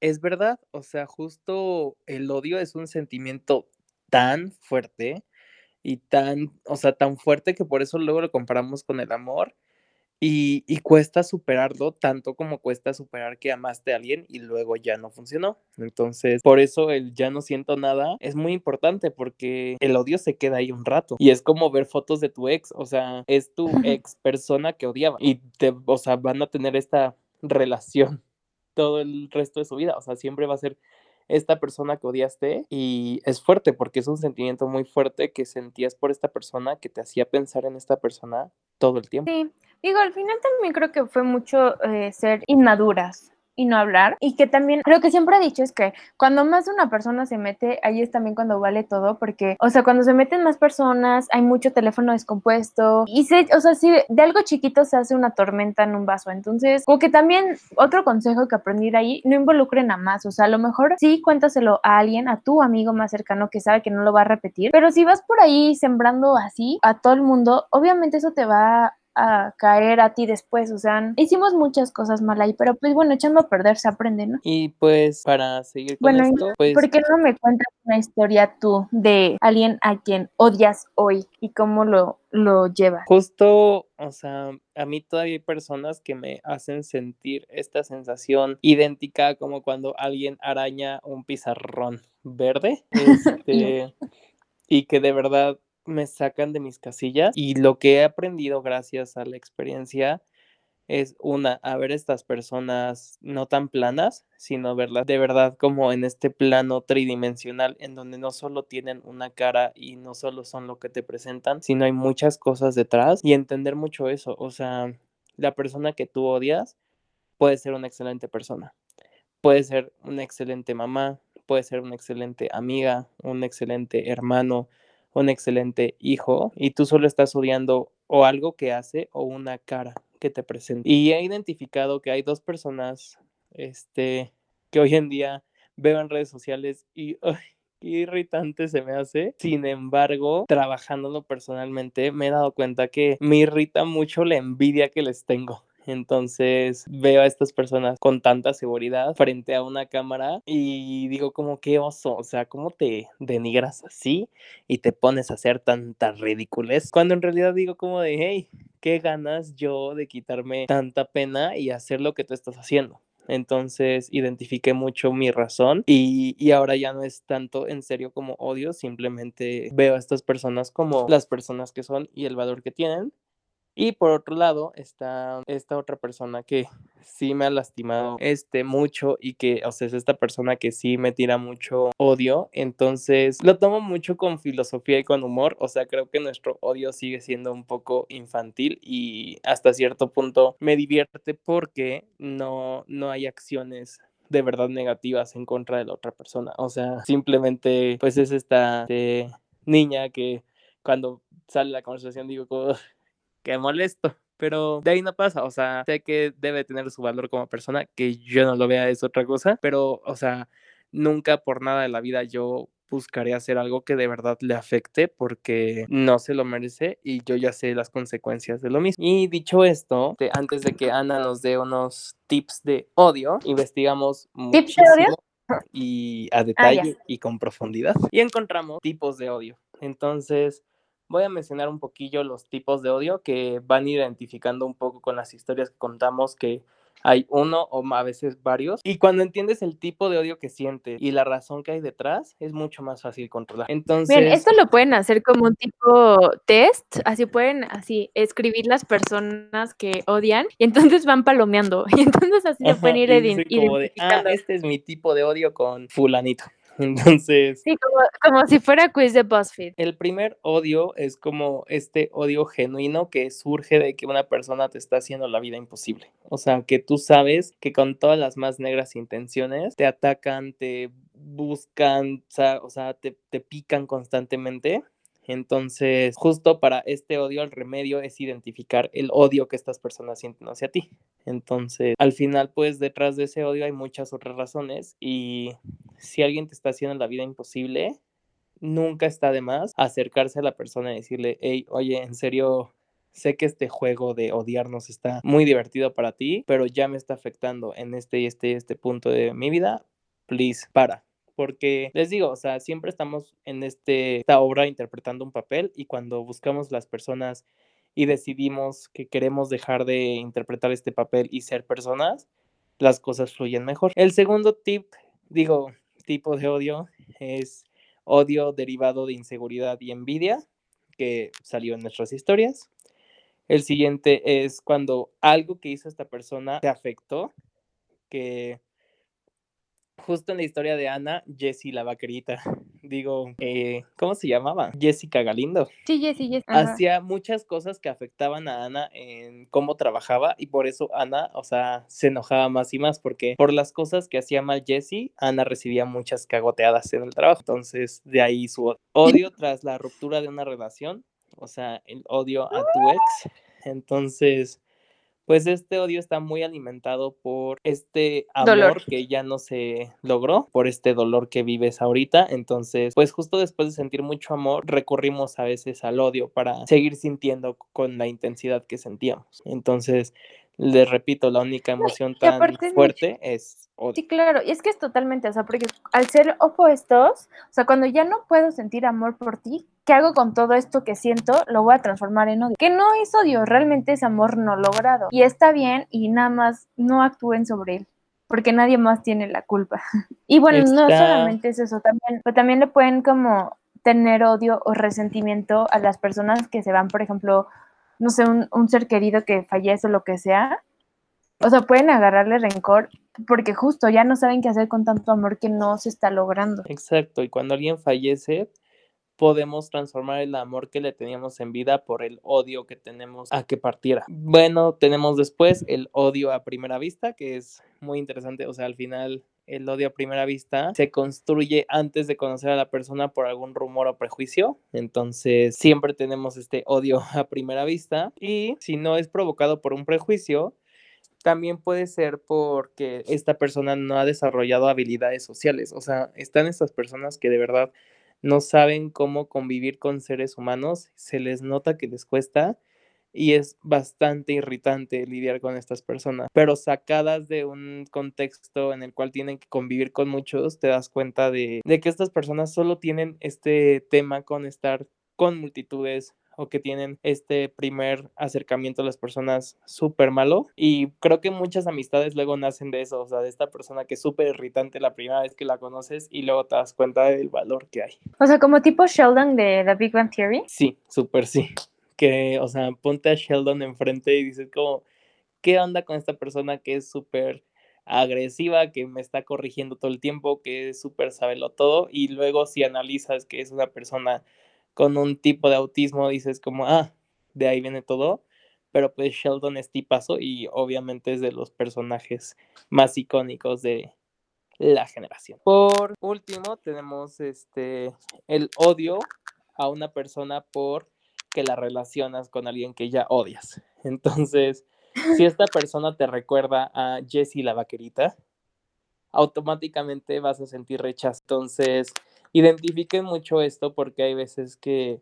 Es verdad, o sea, justo el odio es un sentimiento tan fuerte y tan, o sea, tan fuerte que por eso luego lo comparamos con el amor y, y, cuesta superarlo tanto como cuesta superar que amaste a alguien y luego ya no funcionó. Entonces, por eso el ya no siento nada es muy importante porque el odio se queda ahí un rato y es como ver fotos de tu ex, o sea, es tu ex persona que odiaba y te, o sea, van a tener esta relación todo el resto de su vida. O sea, siempre va a ser esta persona que odiaste y es fuerte porque es un sentimiento muy fuerte que sentías por esta persona que te hacía pensar en esta persona todo el tiempo. Sí, digo, al final también creo que fue mucho eh, ser inmaduras y no hablar. Y que también, lo que siempre he dicho es que cuando más una persona se mete, ahí es también cuando vale todo, porque, o sea, cuando se meten más personas, hay mucho teléfono descompuesto y se, o sea, si de algo chiquito se hace una tormenta en un vaso. Entonces, como que también otro consejo que aprendí de ahí, no involucren a más, o sea, a lo mejor sí cuéntaselo a alguien, a tu amigo más cercano que sabe que no lo va a repetir, pero si vas por ahí sembrando así a todo el mundo, obviamente eso te va a caer a ti después. O sea, hicimos muchas cosas mal ahí, pero pues bueno, echando a perder se aprende, ¿no? Y pues para seguir con esto, pues... ¿por qué no me cuentas una historia tú de alguien a quien odias hoy y cómo lo, lo llevas? Justo, o sea, a mí todavía hay personas que me hacen sentir esta sensación idéntica como cuando alguien araña un pizarrón verde. Este, y que de verdad me sacan de mis casillas y lo que he aprendido gracias a la experiencia es una, a ver estas personas no tan planas, sino verlas de verdad como en este plano tridimensional en donde no solo tienen una cara y no solo son lo que te presentan, sino hay muchas cosas detrás y entender mucho eso, o sea, la persona que tú odias puede ser una excelente persona, puede ser una excelente mamá, puede ser una excelente amiga, un excelente hermano, un excelente hijo y tú solo estás odiando o algo que hace o una cara que te presenta. Y he identificado que hay dos personas este, que hoy en día veo en redes sociales y irritante se me hace. Sin embargo, trabajándolo personalmente, me he dado cuenta que me irrita mucho la envidia que les tengo. Entonces veo a estas personas con tanta seguridad frente a una cámara y digo como qué oso, o sea, ¿cómo te denigras así y te pones a hacer tanta ridiculez? Cuando en realidad digo como de, hey, qué ganas yo de quitarme tanta pena y hacer lo que tú estás haciendo. Entonces identifiqué mucho mi razón y, y, ahora ya no es tanto en serio como odio, simplemente veo a estas personas como las personas que son y el valor que tienen y por otro lado está esta otra persona que sí me ha lastimado este mucho y que, o sea, es esta persona que sí me tira mucho odio. Entonces lo tomo mucho con filosofía y con humor. O sea, creo que nuestro odio sigue siendo un poco infantil y hasta cierto punto me divierte porque no, no hay acciones de verdad negativas en contra de la otra persona. O sea, simplemente pues es esta eh, niña que cuando sale la conversación digo como qué molesto. Pero de ahí no pasa, o sea, sé que debe tener su valor como persona, que yo no lo vea es otra cosa, pero, o sea, nunca por nada de la vida yo buscaré hacer algo que de verdad le afecte porque no se lo merece y yo ya sé las consecuencias de lo mismo. Y dicho esto, antes de que Ana nos dé unos tips de odio, investigamos ¿Tips de odio? y a ah, detalle y con profundidad y encontramos tipos de odio. Entonces, voy a mencionar un poquillo los tipos de odio que van identificando un poco con las historias que contamos que hay uno o a veces varios. Y cuando entiendes el tipo de odio que sientes y la razón que hay detrás, es mucho más fácil controlar. Entonces. Bien, esto lo pueden hacer como un tipo test. Así pueden así escribir las personas que odian y entonces van palomeando. Y entonces así se pueden ir identificando. ah, este es mi tipo de odio con fulanito. Entonces. Sí, como, si fuera quiz de BuzzFeed. El primer odio es como este odio genuino que surge de que una persona te está haciendo la vida imposible. O sea, que tú sabes que con todas las más negras intenciones te atacan, te buscan, o sea, te, te pican constantemente. Entonces, justo para este odio, el remedio es identificar el odio que estas personas sienten hacia ti. Entonces, al final, pues detrás de ese odio hay muchas otras razones y si alguien te está haciendo la vida imposible, nunca está de más acercarse a la persona y decirle, hey, oye, en serio, sé que este juego de odiarnos está muy divertido para ti, pero ya me está afectando en este y este y este punto de mi vida. Please, para. Porque les digo, o sea, siempre estamos en este, esta obra interpretando un papel y cuando buscamos las personas y decidimos que queremos dejar de interpretar este papel y ser personas, las cosas fluyen mejor. El segundo tip, digo, tipo de odio es odio derivado de inseguridad y envidia, que salió en nuestras historias. El siguiente es cuando algo que hizo esta persona te afectó, que justo en la historia de Ana, Jessie la vaquerita, digo, eh, ¿cómo se llamaba? Jessica Galindo. Sí, Jessie, Jessie. Hacía muchas cosas que afectaban a Ana en cómo trabajaba y por eso Ana, o sea, se enojaba más y más porque por las cosas que hacía mal Jessie, Ana recibía muchas cagoteadas en el trabajo. Entonces, de ahí su odio tras la ruptura de una relación, o sea, el odio a tu ex. Entonces, pues este odio está muy alimentado por este amor que ya no se logró, por este dolor que vives ahorita. Entonces, pues justo después de sentir mucho amor, recurrimos a veces al odio para seguir sintiendo con la intensidad que sentíamos. Entonces, les repito, la única emoción tan fuerte es odio. Sí, claro, y es que es totalmente, o sea, porque al ser opuestos, o sea, cuando ya no puedo sentir amor por ti, ¿qué hago con todo esto que siento? Lo voy a transformar en odio. Que no es odio, realmente es amor no logrado. Y está bien y nada más no actúen sobre él porque nadie más tiene la culpa. Y bueno, no solamente es eso, también, pero también le pueden como tener odio o resentimiento a las personas que se van, por ejemplo, no sé, un, ser querido que fallece o lo que sea, o sea, pueden agarrarle rencor porque justo ya no saben qué hacer con tanto amor que no se está logrando. Exacto, y cuando alguien fallece, podemos transformar el amor que le teníamos en vida por el odio que tenemos a que partiera. Bueno, tenemos después el odio a primera vista, que es muy interesante, o sea, al final el odio a primera vista se construye antes de conocer a la persona por algún rumor o prejuicio. Entonces, siempre tenemos este odio a primera vista. Y si no es provocado por un prejuicio, también puede ser porque esta persona no ha desarrollado habilidades sociales. O sea, están estas personas que de verdad no saben cómo convivir con seres humanos, se les nota que les cuesta y es bastante irritante lidiar con estas personas, pero sacadas de un contexto en el cual tienen que convivir con muchos, te das cuenta de, que estas personas solo tienen este tema con estar con multitudes o que tienen este primer acercamiento a las personas súper malo. Y creo que muchas amistades luego nacen de eso, o sea, de esta persona que es súper irritante la primera vez que la conoces y luego te das cuenta del valor que hay. O sea, como tipo Sheldon de The Big Bang Theory. Sí, súper sí que, o sea, ponte a Sheldon enfrente y dices como, ¿qué onda con esta persona que es súper agresiva, que me está corrigiendo todo el tiempo, que es súper sabelo todo? Y luego si analizas que es una persona con un tipo de autismo, dices como, ah, de ahí viene todo. Pero pues Sheldon es tipazo y obviamente es de los personajes más icónicos de la generación. Por último, tenemos este el odio a una persona por que la relacionas con alguien que ya odias. Entonces, si esta persona te recuerda a Jessie la vaquerita, automáticamente vas a sentir rechazo. Entonces, identifiquen mucho esto porque hay veces que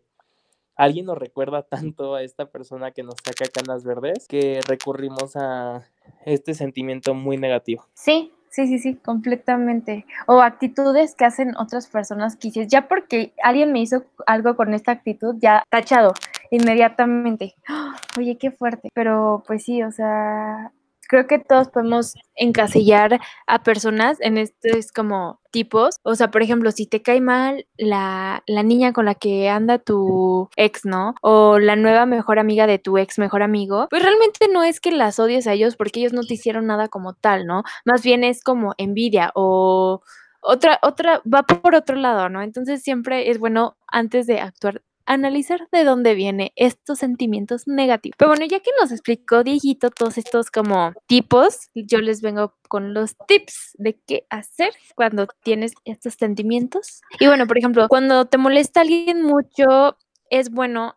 alguien nos recuerda tanto a esta persona que nos saca canas verdes que recurrimos a este sentimiento muy negativo. Sí, Sí, sí, sí, completamente. O actitudes que hacen otras personas que ya porque alguien me hizo algo con esta actitud, ya tachado inmediatamente. Oye, qué fuerte. Pero pues sí, o sea, creo que todos podemos encasillar a personas en estos como tipos. O sea, por ejemplo, si te cae mal la, la, niña con la que anda tu ex, ¿no? O la nueva mejor amiga de tu ex mejor amigo, pues realmente no es que las odies a ellos porque ellos no te hicieron nada como tal, ¿no? Más bien es como envidia o otra, otra, va por otro lado, ¿no? Entonces siempre es bueno antes de actuar analizar de dónde viene estos sentimientos negativos. Pero bueno, ya que nos explicó Dieguito todos estos como tipos, yo les vengo con los tips de qué hacer cuando tienes estos sentimientos. Y bueno, por ejemplo, cuando te molesta alguien mucho, es bueno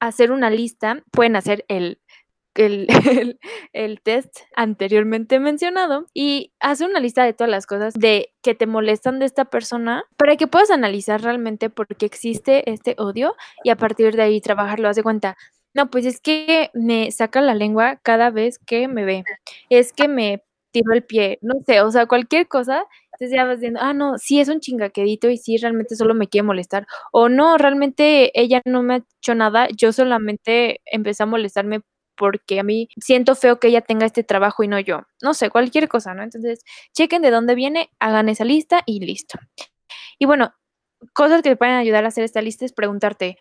hacer una lista, pueden hacer el el, el, test anteriormente mencionado y hace una lista de todas las cosas de que te molestan de esta persona para que puedas analizar realmente por qué existe este odio y a partir de ahí trabajarlo. Haz de cuenta, no, pues es que me saca la lengua cada vez que me ve, es que me tiro el pie, no sé, o sea, cualquier cosa. Entonces ya vas diciendo, ah, no, sí es un chingaquedito y sí realmente solo me quiere molestar. O no, realmente ella no me ha hecho nada, yo solamente empecé a molestarme porque a mí siento feo que ella tenga este trabajo y no yo. No sé, cualquier cosa, ¿no? Entonces, chequen de dónde viene, hagan esa lista y listo. Y bueno, cosas que te pueden ayudar a hacer esta lista es preguntarte,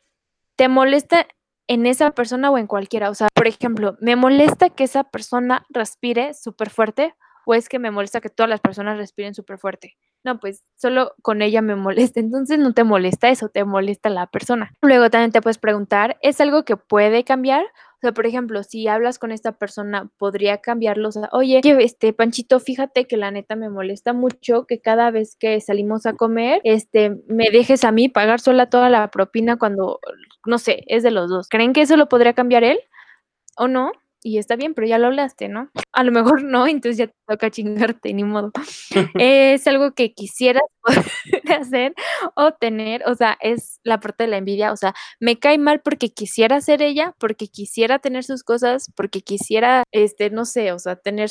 ¿te molesta en esa persona o en cualquiera? O sea, por ejemplo, ¿me molesta que esa persona respire súper fuerte o es que me molesta que todas las personas respiren súper fuerte? No, pues solo con ella me molesta. Entonces no te molesta eso, te molesta la persona. Luego también te puedes preguntar, ¿es algo que puede cambiar? O sea, por ejemplo, si hablas con esta persona, podría cambiarlo. O sea, oye, este Panchito, fíjate que la neta me molesta mucho que cada vez que salimos a comer, este, me dejes a mí pagar sola toda la propina cuando, no sé, es de los dos. ¿Creen que eso lo podría cambiar él? ¿O no? Y está bien, pero ya lo hablaste, ¿no? A lo mejor no, entonces ya te toca chingarte, ni modo. es algo que quisieras poder hacer o tener, o sea, es la parte de la envidia, o sea, me cae mal porque quisiera ser ella, porque quisiera tener sus cosas, porque quisiera, este, no sé, o sea, tener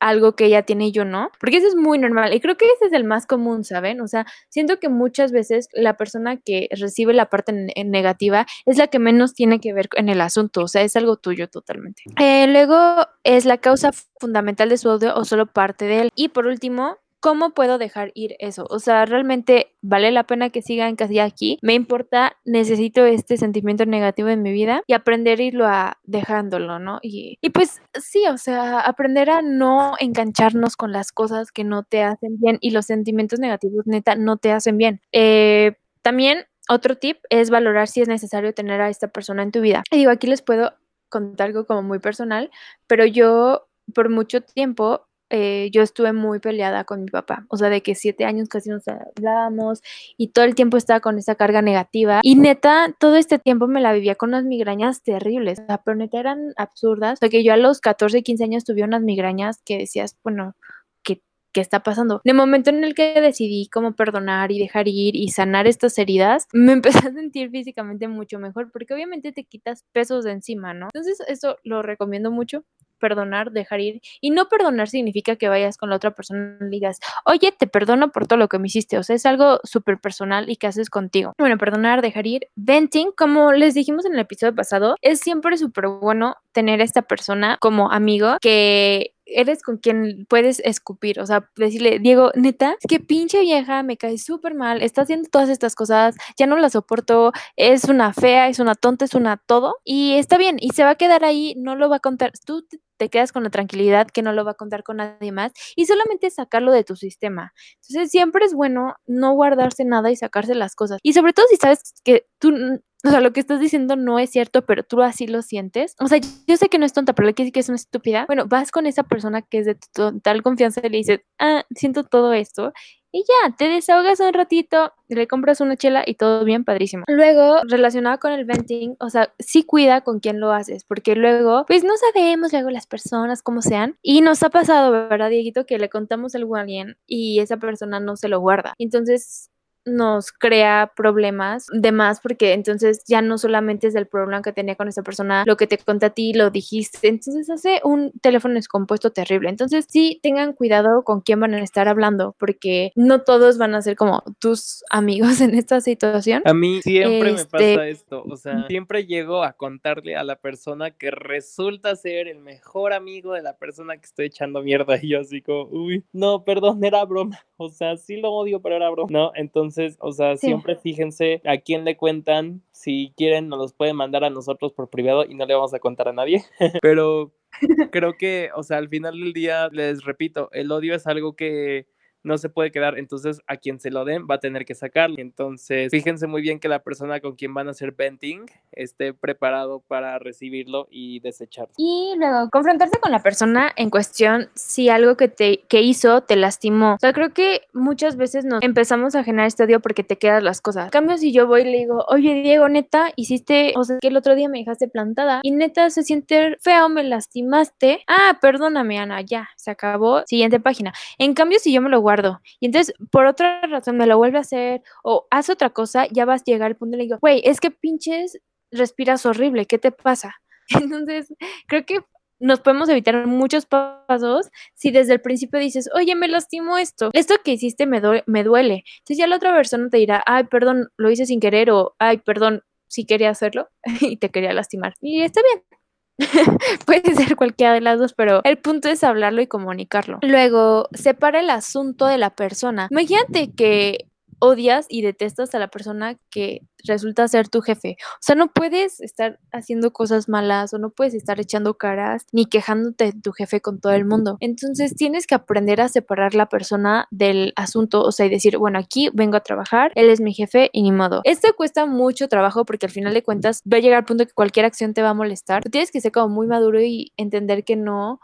algo que ella tiene y yo no, porque eso es muy normal y creo que ese es el más común, ¿saben? O sea, siento que muchas veces la persona que recibe la parte negativa es la que menos tiene que ver en el asunto, o sea, es algo tuyo totalmente. Eh, luego es la causa fundamental de su odio o solo parte de él. Y por último, ¿cómo puedo dejar ir eso? O sea, realmente vale la pena que siga en casa aquí. Me importa, necesito este sentimiento negativo en mi vida y aprender a irlo a dejándolo, ¿no? Y, y pues sí, o sea, aprender a no engancharnos con las cosas que no te hacen bien y los sentimientos negativos neta no te hacen bien. Eh, también otro tip es valorar si es necesario tener a esta persona en tu vida. Y digo, aquí les puedo contar algo como muy personal, pero yo por mucho tiempo eh, yo estuve muy peleada con mi papá, o sea, de que siete años casi nos hablábamos y todo el tiempo estaba con esa carga negativa y neta, todo este tiempo me la vivía con unas migrañas terribles, o sea, pero neta eran absurdas, o sea, que yo a los 14, 15 años tuve unas migrañas que decías, bueno, ¿qué, qué está pasando? En el momento en el que decidí como perdonar y dejar ir y sanar estas heridas, me empecé a sentir físicamente mucho mejor, porque obviamente te quitas pesos de encima, ¿no? Entonces, eso lo recomiendo mucho perdonar, dejar ir. Y no perdonar significa que vayas con la otra persona y digas, oye, te perdono por todo lo que me hiciste. O sea, es algo súper personal y que haces contigo. Bueno, perdonar, dejar ir. Venting, como les dijimos en el episodio pasado, es siempre súper bueno tener a esta persona como amigo que eres con quien puedes escupir, o sea, decirle, Diego, neta, es que pinche vieja, me cae súper mal, está haciendo todas estas cosas, ya no la soporto, es una fea, es una tonta, es una todo, y está bien, y se va a quedar ahí, no lo va a contar, tú te quedas con la tranquilidad que no lo va a contar con nadie más y solamente sacarlo de tu sistema. Entonces siempre es bueno no guardarse nada y sacarse las cosas. Y sobre todo si sabes que tú o sea, lo que estás diciendo no es cierto, pero tú así lo sientes. O sea, yo sé que no es tonta, pero le decir que es una estúpida. Bueno, vas con esa persona que es de total confianza y le dices, ah, siento todo esto. Y ya, te desahogas un ratito, le compras una chela y todo bien, padrísimo. Luego, relacionado con el venting, o sea, sí cuida con quién lo haces, porque luego, pues no sabemos luego las personas cómo sean. Y nos ha pasado, ¿verdad, Dieguito? Que le contamos algo a alguien y esa persona no se lo guarda. Entonces, nos crea problemas de más porque entonces ya no solamente es el problema que tenía con esa persona, lo que te conté a ti, lo dijiste, entonces hace un teléfono descompuesto terrible. Entonces sí tengan cuidado con quién van a estar hablando porque no todos van a ser como tus amigos en esta situación. A mí siempre me Este, pasa esto, o sea, siempre llego a contarle a la persona que resulta ser el mejor amigo de la persona que estoy echando mierda y yo así como, uy, no, perdón, era broma, o sea, sí lo odio, pero era broma, ¿no? Entonces, o sea, Sí. siempre fíjense a quién le cuentan, si quieren nos los pueden mandar a nosotros por privado y no le vamos a contar a nadie, pero creo que, o sea, al final del día, les repito, el odio es algo que no se puede quedar, entonces a quien se lo den va a tener que sacarlo. Entonces, fíjense muy bien que la persona con quien van a hacer venting esté preparado para recibirlo y desecharlo. Y luego, confrontarse con la persona en cuestión si algo que te que hizo te lastimó. O sea, creo que muchas veces nos empezamos a generar este odio porque te quedas las cosas. En cambio, si yo voy y le digo, oye, Diego, neta, hiciste, o sea, que el otro día me dejaste plantada y neta se siente feo, me lastimaste. Ah, perdóname, Ana, ya, se acabó. Siguiente página. En cambio, si yo me lo guardo y entonces por otra razón me lo vuelve a hacer o hace otra cosa, ya vas a llegar al punto y le digo, güey, es que pinches respiras horrible, ¿qué te pasa? Entonces, creo que nos podemos evitar muchos pasos si desde el principio dices, oye, me lastimo esto, esto que hiciste me, me duele. Entonces ya la otra persona te dirá, ay, perdón, lo hice sin querer o, ay, perdón, si quería hacerlo y te quería lastimar. Y está bien. Puede ser cualquiera de las dos, pero el punto es hablarlo y comunicarlo. Luego, separa el asunto de la persona. Imagínate que odias y detestas a la persona que resulta ser tu jefe. O sea, no puedes estar haciendo cosas malas o no puedes estar echando caras ni quejándote de tu jefe con todo el mundo. Entonces tienes que aprender a separar la persona del asunto, o sea, y decir, bueno, aquí vengo a trabajar, él es mi jefe y ni modo. Esto cuesta mucho trabajo porque al final de cuentas va a llegar al punto que cualquier acción te va a molestar. tienes que ser como muy maduro y entender que no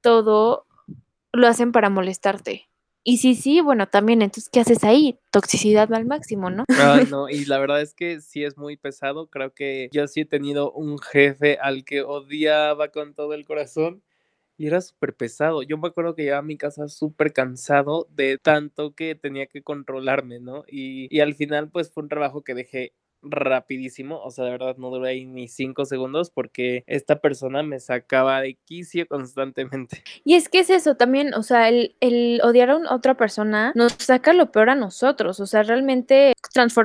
todo lo hacen para molestarte. Y sí, sí, bueno, también, entonces, ¿qué haces ahí? Toxicidad al máximo, ¿no? Ay, no, y la verdad es que sí es muy pesado. Creo que yo sí he tenido un jefe al que odiaba con todo el corazón y era súper pesado. Yo me acuerdo que llegaba a mi casa súper cansado de tanto que tenía que controlarme, ¿no? Y, y al final, pues fue un trabajo que dejé rapidísimo, o sea, de verdad no duré ahí ni cinco segundos porque esta persona me sacaba de quicio constantemente. Y es que es eso también, o sea, el, el odiar a otra persona nos saca lo peor a nosotros, o sea, realmente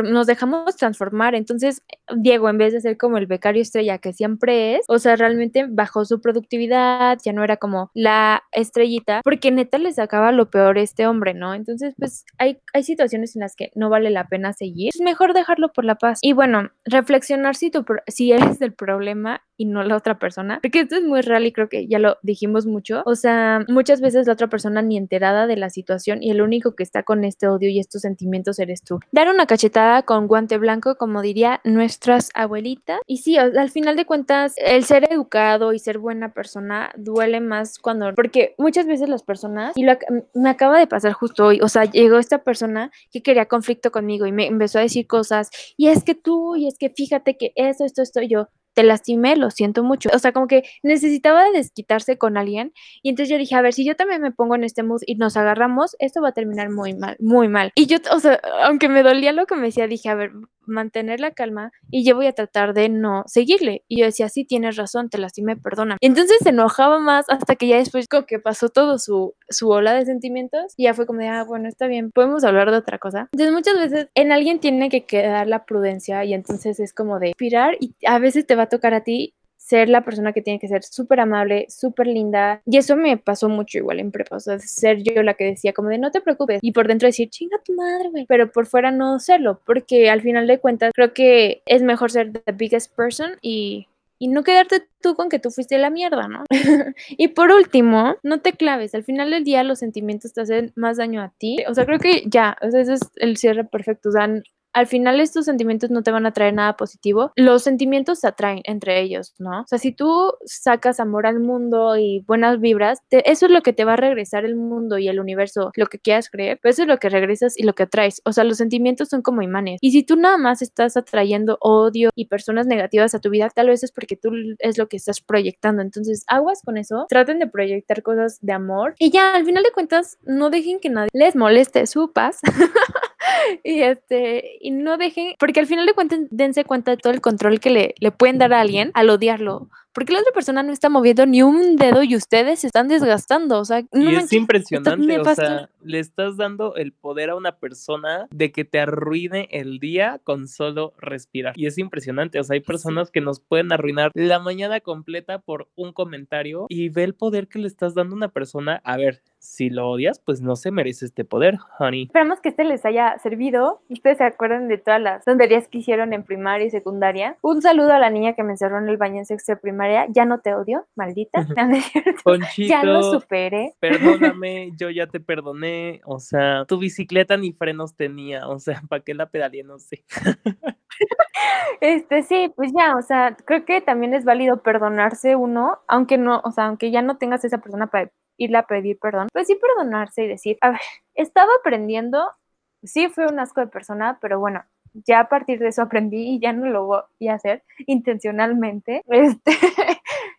nos dejamos transformar, entonces Diego, en vez de ser como el becario estrella que siempre es, o sea, realmente bajó su productividad, ya no era como la estrellita, porque neta le sacaba lo peor a este hombre, ¿no? Entonces, pues hay, hay situaciones en las que no vale la pena seguir, es mejor dejarlo por la paz. Y bueno, reflexionar si, tu, si eres el problema y no la otra persona, porque esto es muy real y creo que ya lo dijimos mucho. O sea, muchas veces la otra persona ni enterada de la situación y el único que está con este odio y estos sentimientos eres tú. Dar una cachetada con guante blanco, como diría nuestras abuelitas. Y sí, al final de cuentas, el ser educado y ser buena persona duele más cuando, porque muchas veces las personas, y lo, me acaba de pasar justo hoy, o sea, llegó esta persona que quería conflicto conmigo y me empezó a decir cosas, y es que tú, y es que fíjate que eso, esto, esto, yo te lastimé, lo siento mucho. O sea, como que necesitaba desquitarse con alguien. Y entonces yo dije, a ver, si yo también me pongo en este mood y nos agarramos, esto va a terminar muy mal, muy mal. Y yo, o sea, aunque me dolía lo que me decía, dije, a ver, mantener la calma y yo voy a tratar de no seguirle. Y yo decía, sí, tienes razón, te lastimé, perdona. entonces se enojaba más hasta que ya después como que pasó todo su, su ola de sentimientos y ya fue como de, ah, bueno, está bien, podemos hablar de otra cosa. Entonces muchas veces en alguien tiene que quedar la prudencia y entonces es como de inspirar y a veces te va a tocar a ti ser la persona que tiene que ser súper amable, súper linda. Y eso me pasó mucho igual en prepa, o sea, ser yo la que decía como de no te preocupes y por dentro decir chinga tu madre, güey, pero por fuera no serlo, porque al final de cuentas creo que es mejor ser the biggest person y y no quedarte tú con que tú fuiste la mierda, ¿no? y por último, no te claves, al final del día los sentimientos te hacen más daño a ti. O sea, creo que ya, o sea, ese es el cierre perfecto. O al final estos sentimientos no te van a traer nada positivo. Los sentimientos se atraen entre ellos, ¿no? O sea, si tú sacas amor al mundo y buenas vibras, eso es lo que te va a regresar el mundo y el universo, lo que quieras creer, pero eso es lo que regresas y lo que atraes. O sea, los sentimientos son como imanes. Y si tú nada más estás atrayendo odio y personas negativas a tu vida, tal vez es porque tú es lo que estás proyectando. Entonces, aguas con eso, traten de proyectar cosas de amor y ya, al final de cuentas, no dejen que nadie les moleste su paz. y este, y no dejen, porque al final de cuentas dense cuenta de todo el control que le, le pueden dar a alguien al odiarlo porque la otra persona no está moviendo ni un dedo y ustedes se están desgastando, o sea, no y es impresionante, o sea, le estás dando el poder a una persona de que te arruine el día con solo respirar. Y es impresionante, o sea, hay personas que nos pueden arruinar la mañana completa por un comentario y ve el poder que le estás dando a una persona. A ver, si lo odias, pues no se merece este poder, honey. Esperamos que este les haya servido. Ustedes se acuerdan de todas las tonterías que hicieron en primaria y secundaria. Un saludo a la niña que me encerró en el baño en sexto de primaria ya no te odio, maldita. Ponchito, ya lo superé. perdóname, yo ya te perdoné, o sea, tu bicicleta ni frenos tenía, o sea, ¿para qué la pedaleé? No sé. Este, sí, pues ya, o sea, creo que también es válido perdonarse uno, aunque no, o sea, aunque ya no tengas esa persona para irle a pedir perdón, pues sí perdonarse y decir, a ver, estaba aprendiendo, sí fue un asco de persona, pero bueno, ya a partir de eso aprendí y ya no lo voy a hacer intencionalmente. Este,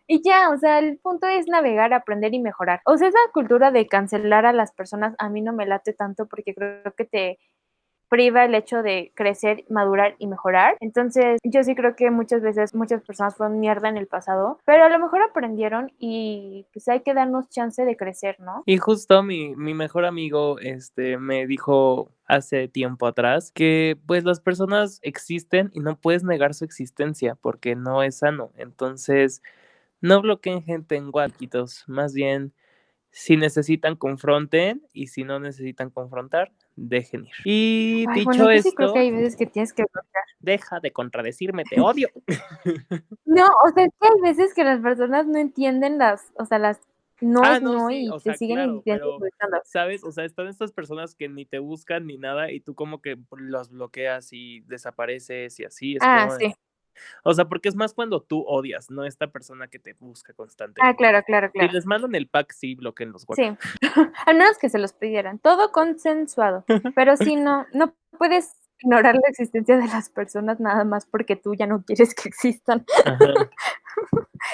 y ya, o sea, el punto es navegar, aprender y mejorar. O sea, esa cultura de cancelar a las personas a mí no me late tanto porque creo que te priva el hecho de crecer, madurar y mejorar. Entonces, yo sí creo que muchas veces muchas personas fueron mierda en el pasado, pero a lo mejor aprendieron y pues hay que darnos chance de crecer, ¿no? Y justo mi, mi mejor amigo este, me dijo hace tiempo atrás que pues las personas existen y no puedes negar su existencia porque no es sano. Entonces, no bloqueen gente en guaquitos, más bien si necesitan, confronten y si no necesitan confrontar, dejen ir. Y Ay, dicho bueno, esto, sí creo que hay veces que tienes que bloquear. deja de contradecirme, te odio. No, o sea, es que hay veces que las personas no entienden las, o sea, las no Ah, es no, no sí, y o te sea, siguen claro, pero-. ¿Sabes? O sea, están estas personas que ni te buscan ni nada y tú como que los bloqueas y desapareces y así. Es Ah, como, sí. O sea, porque es más cuando tú odias, no esta persona que te busca Ah, constantemente. claro, claro, Si claro. les mandan el pack, sí, bloqueen los Sí, al menos que se los pidieran, todo consensuado, pero si no, no puedes ignorar la existencia de las personas nada más porque tú ya no quieres que existan.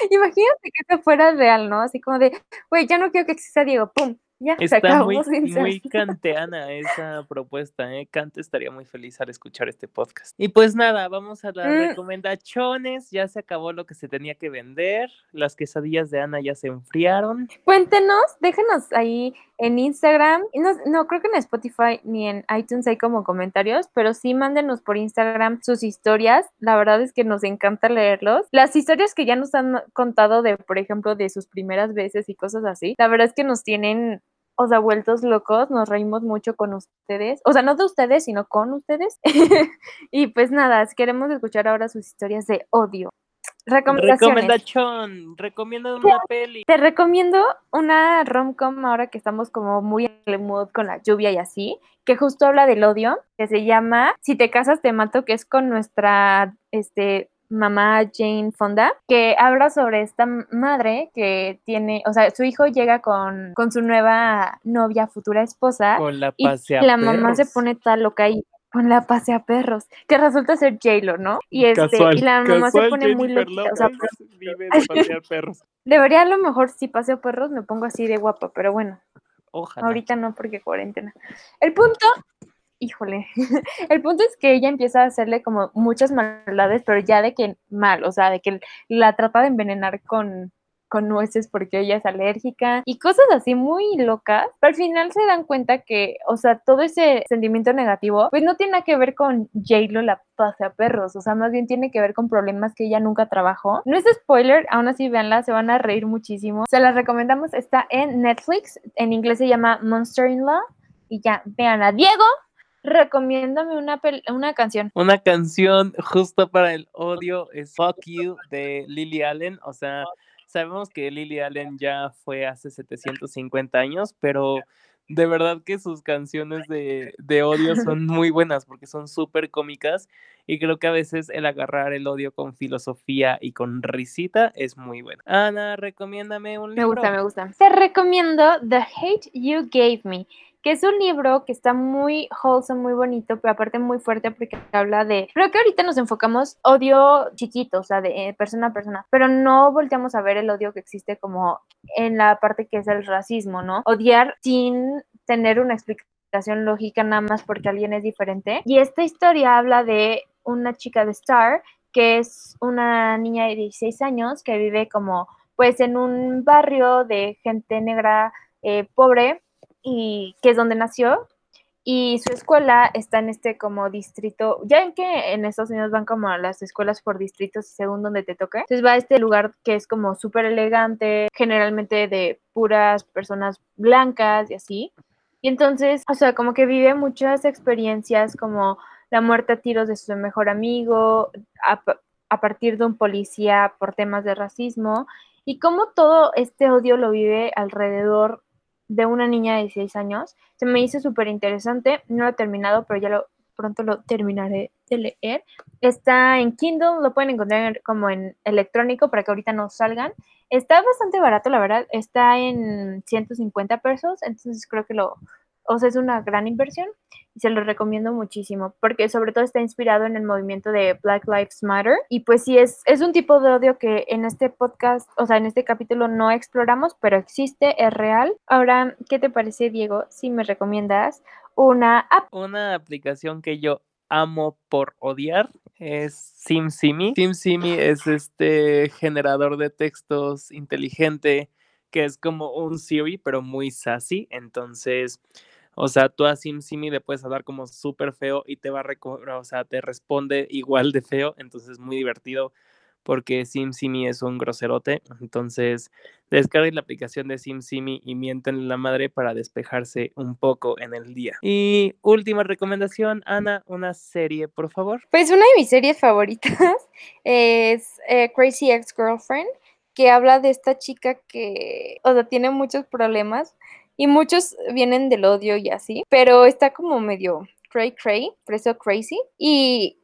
Imagínate que eso fuera real, ¿no? Así como de, güey, ya no quiero que exista Diego, pum, ya se Está muy, muy kanteana esa propuesta, ¿eh? Kant estaría muy feliz al escuchar este podcast. Y pues nada, vamos a las Mm. recomendaciones. Ya se acabó lo que se tenía que vender. Las quesadillas de Ana ya se enfriaron. Cuéntenos, déjenos ahí en Instagram, no, no creo que en Spotify ni en iTunes hay como comentarios, pero sí mándenos por Instagram sus historias. La verdad es que nos encanta leerlos. Las historias que ya nos han contado de, por ejemplo, de sus primeras veces y cosas así, la verdad es que nos tienen, o sea, vueltos locos, nos reímos mucho con ustedes, o sea, no de ustedes, sino con ustedes. y pues nada, queremos escuchar ahora sus historias de odio. Recomendaciones. Recomendación. Recomiendan una peli. Te recomiendo una rom-com ahora que estamos como muy en el mood con la lluvia y así, que justo habla del odio, que se llama Si te casas te mato, que es con nuestra este mamá Jane Fonda, que habla sobre esta madre que tiene, o sea, su hijo llega con, con su nueva novia, futura esposa, Con la y la mamá se pone tal loca y con la pasea perros, que resulta ser J-Lo, ¿no? Y este, y la mamá se pone muy loquita, o sea, vive de pasear perros. Debería a lo mejor si paseo perros me pongo así de guapa, pero bueno, Ojalá. ahorita no porque cuarentena. El punto, híjole, el punto es que ella empieza a hacerle como muchas maldades, pero ya de que mal, o sea, de que la trata de envenenar con nueces porque ella es alérgica y cosas así muy locas, pero al final se dan cuenta que, o sea, todo ese sentimiento negativo, pues no tiene nada que ver con J-Lo la pasea perros, o sea, más bien tiene que ver con problemas que ella nunca trabajó. No es spoiler, aún así véanla, se van a reír muchísimo. Se las recomendamos, está en Netflix, en inglés se llama Monster in Law y ya, véanla. Diego, recomiéndame una, una canción. Una canción justo para el odio es Fuck You de Lily Allen. O sea, sabemos que Lily Allen ya fue hace 750 años, pero de verdad que sus canciones de, de odio son muy buenas porque son súper cómicas y creo que a veces el agarrar el odio con filosofía y con risita es muy bueno. Ana, recomiéndame un Me libro. gusta, me gusta. Te recomiendo The Hate You Gave Me, que es un libro que está muy wholesome, muy bonito, pero aparte muy fuerte porque habla de, creo que ahorita nos enfocamos odio chiquito, o sea, de eh, persona a persona, pero no volteamos a ver el odio que existe como en la parte que es el racismo, ¿no? Odiar sin tener una explicación lógica nada más porque alguien es diferente. Y esta historia habla de una chica de Star, que es una niña de 16 años que vive como pues en un barrio de gente negra eh, pobre y que es donde nació y su escuela está en este como distrito, ya en que en Estados Unidos van como a las escuelas por distritos según donde te toque, entonces va a este lugar que es como súper elegante, generalmente de puras personas blancas y así, y entonces, o sea, como que vive muchas experiencias como la muerte a tiros de su mejor amigo, ap- a partir de un policía por temas de racismo y cómo todo este odio lo vive alrededor de una niña de 16 años. Se me hizo súper interesante, no lo he terminado, pero ya lo pronto lo terminaré de leer. Está en Kindle, lo pueden encontrar como en electrónico para que ahorita no salgan. Está bastante barato, la verdad, está en 150 pesos, entonces creo que lo, o sea, es una gran inversión y se lo recomiendo muchísimo porque sobre todo está inspirado en el movimiento de Black Lives Matter y pues sí es, es un tipo de odio que en este podcast, o sea, en este capítulo no exploramos, pero existe, es real. Ahora, ¿qué te parece, Diego? Si me recomiendas una app. Una aplicación que yo amo por odiar es SimSimi. SimSimi es este generador de textos inteligente que es como un Siri, pero muy sassy. Entonces, o sea, tú a SimSimi le puedes hablar como súper feo y te va a, o sea, te responde igual de feo. Entonces, es muy divertido porque SimSimi es un groserote. Entonces, descarguen la aplicación de SimSimi y mienten la madre para despejarse un poco en el día. Y última recomendación, Ana, una serie, por favor. Pues una de mis series favoritas es eh, Crazy Ex Girlfriend, que habla de esta chica que, o sea, tiene muchos problemas y muchos vienen del odio y así, pero está como medio cray cray, preso crazy y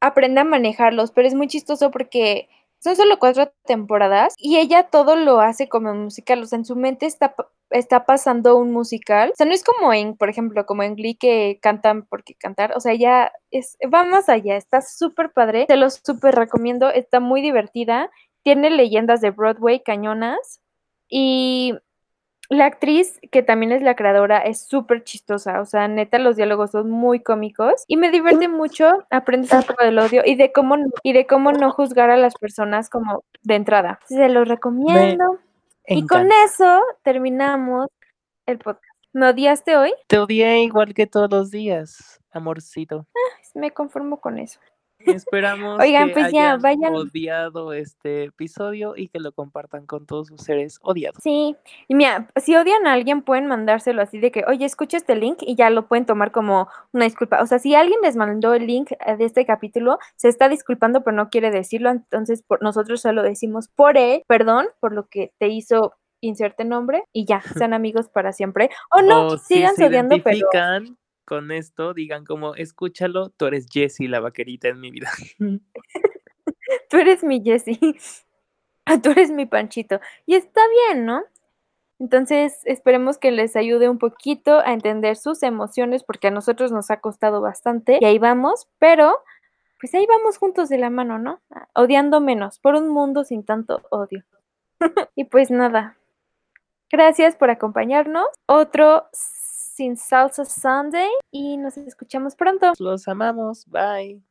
aprende a manejarlos, pero es muy chistoso porque son solo cuatro temporadas y ella todo lo hace como musical, o sea, en su mente está, está pasando un musical, o sea, no es como en, por ejemplo, como en Glee que cantan porque cantar, o sea, ella va más allá, está súper padre, te lo súper recomiendo, está muy divertida, tiene leyendas de Broadway cañonas y la actriz, que también es la creadora, es súper chistosa, o sea, neta, los diálogos son muy cómicos y me divierte mucho, aprendes poco del odio y de cómo no, y de cómo no juzgar a las personas como de entrada. Se los recomiendo. Y con eso terminamos el podcast. ¿Me odiaste hoy? Te odié igual que todos los días, amorcito. Ah, me conformo con eso. Esperamos Oigan, que pues ya, hayan vayan. odiado este episodio y que lo compartan con todos sus seres odiados. Sí, y mira, si odian a alguien pueden mandárselo así de que, oye, escucha este link y ya lo pueden tomar como una disculpa. O sea, si alguien les mandó el link eh, de este capítulo, se está disculpando pero no quiere decirlo, entonces por, nosotros solo decimos por él, perdón por lo que te hizo inserte nombre y ya, sean amigos para siempre. O no, O si sigan se odiando, pero con esto, digan como, escúchalo, tú eres Jessie, la vaquerita en mi vida. tú eres mi Jessie. Tú eres mi Panchito. Y está bien, ¿no? Entonces, esperemos que les ayude un poquito a entender sus emociones, porque a nosotros nos ha costado bastante y ahí vamos, pero pues ahí vamos juntos de la mano, ¿no? Odiando menos, por un mundo sin tanto odio. y pues nada, gracias por acompañarnos. Otro sin Salsa Sunday y nos escuchamos pronto. Los amamos. Bye.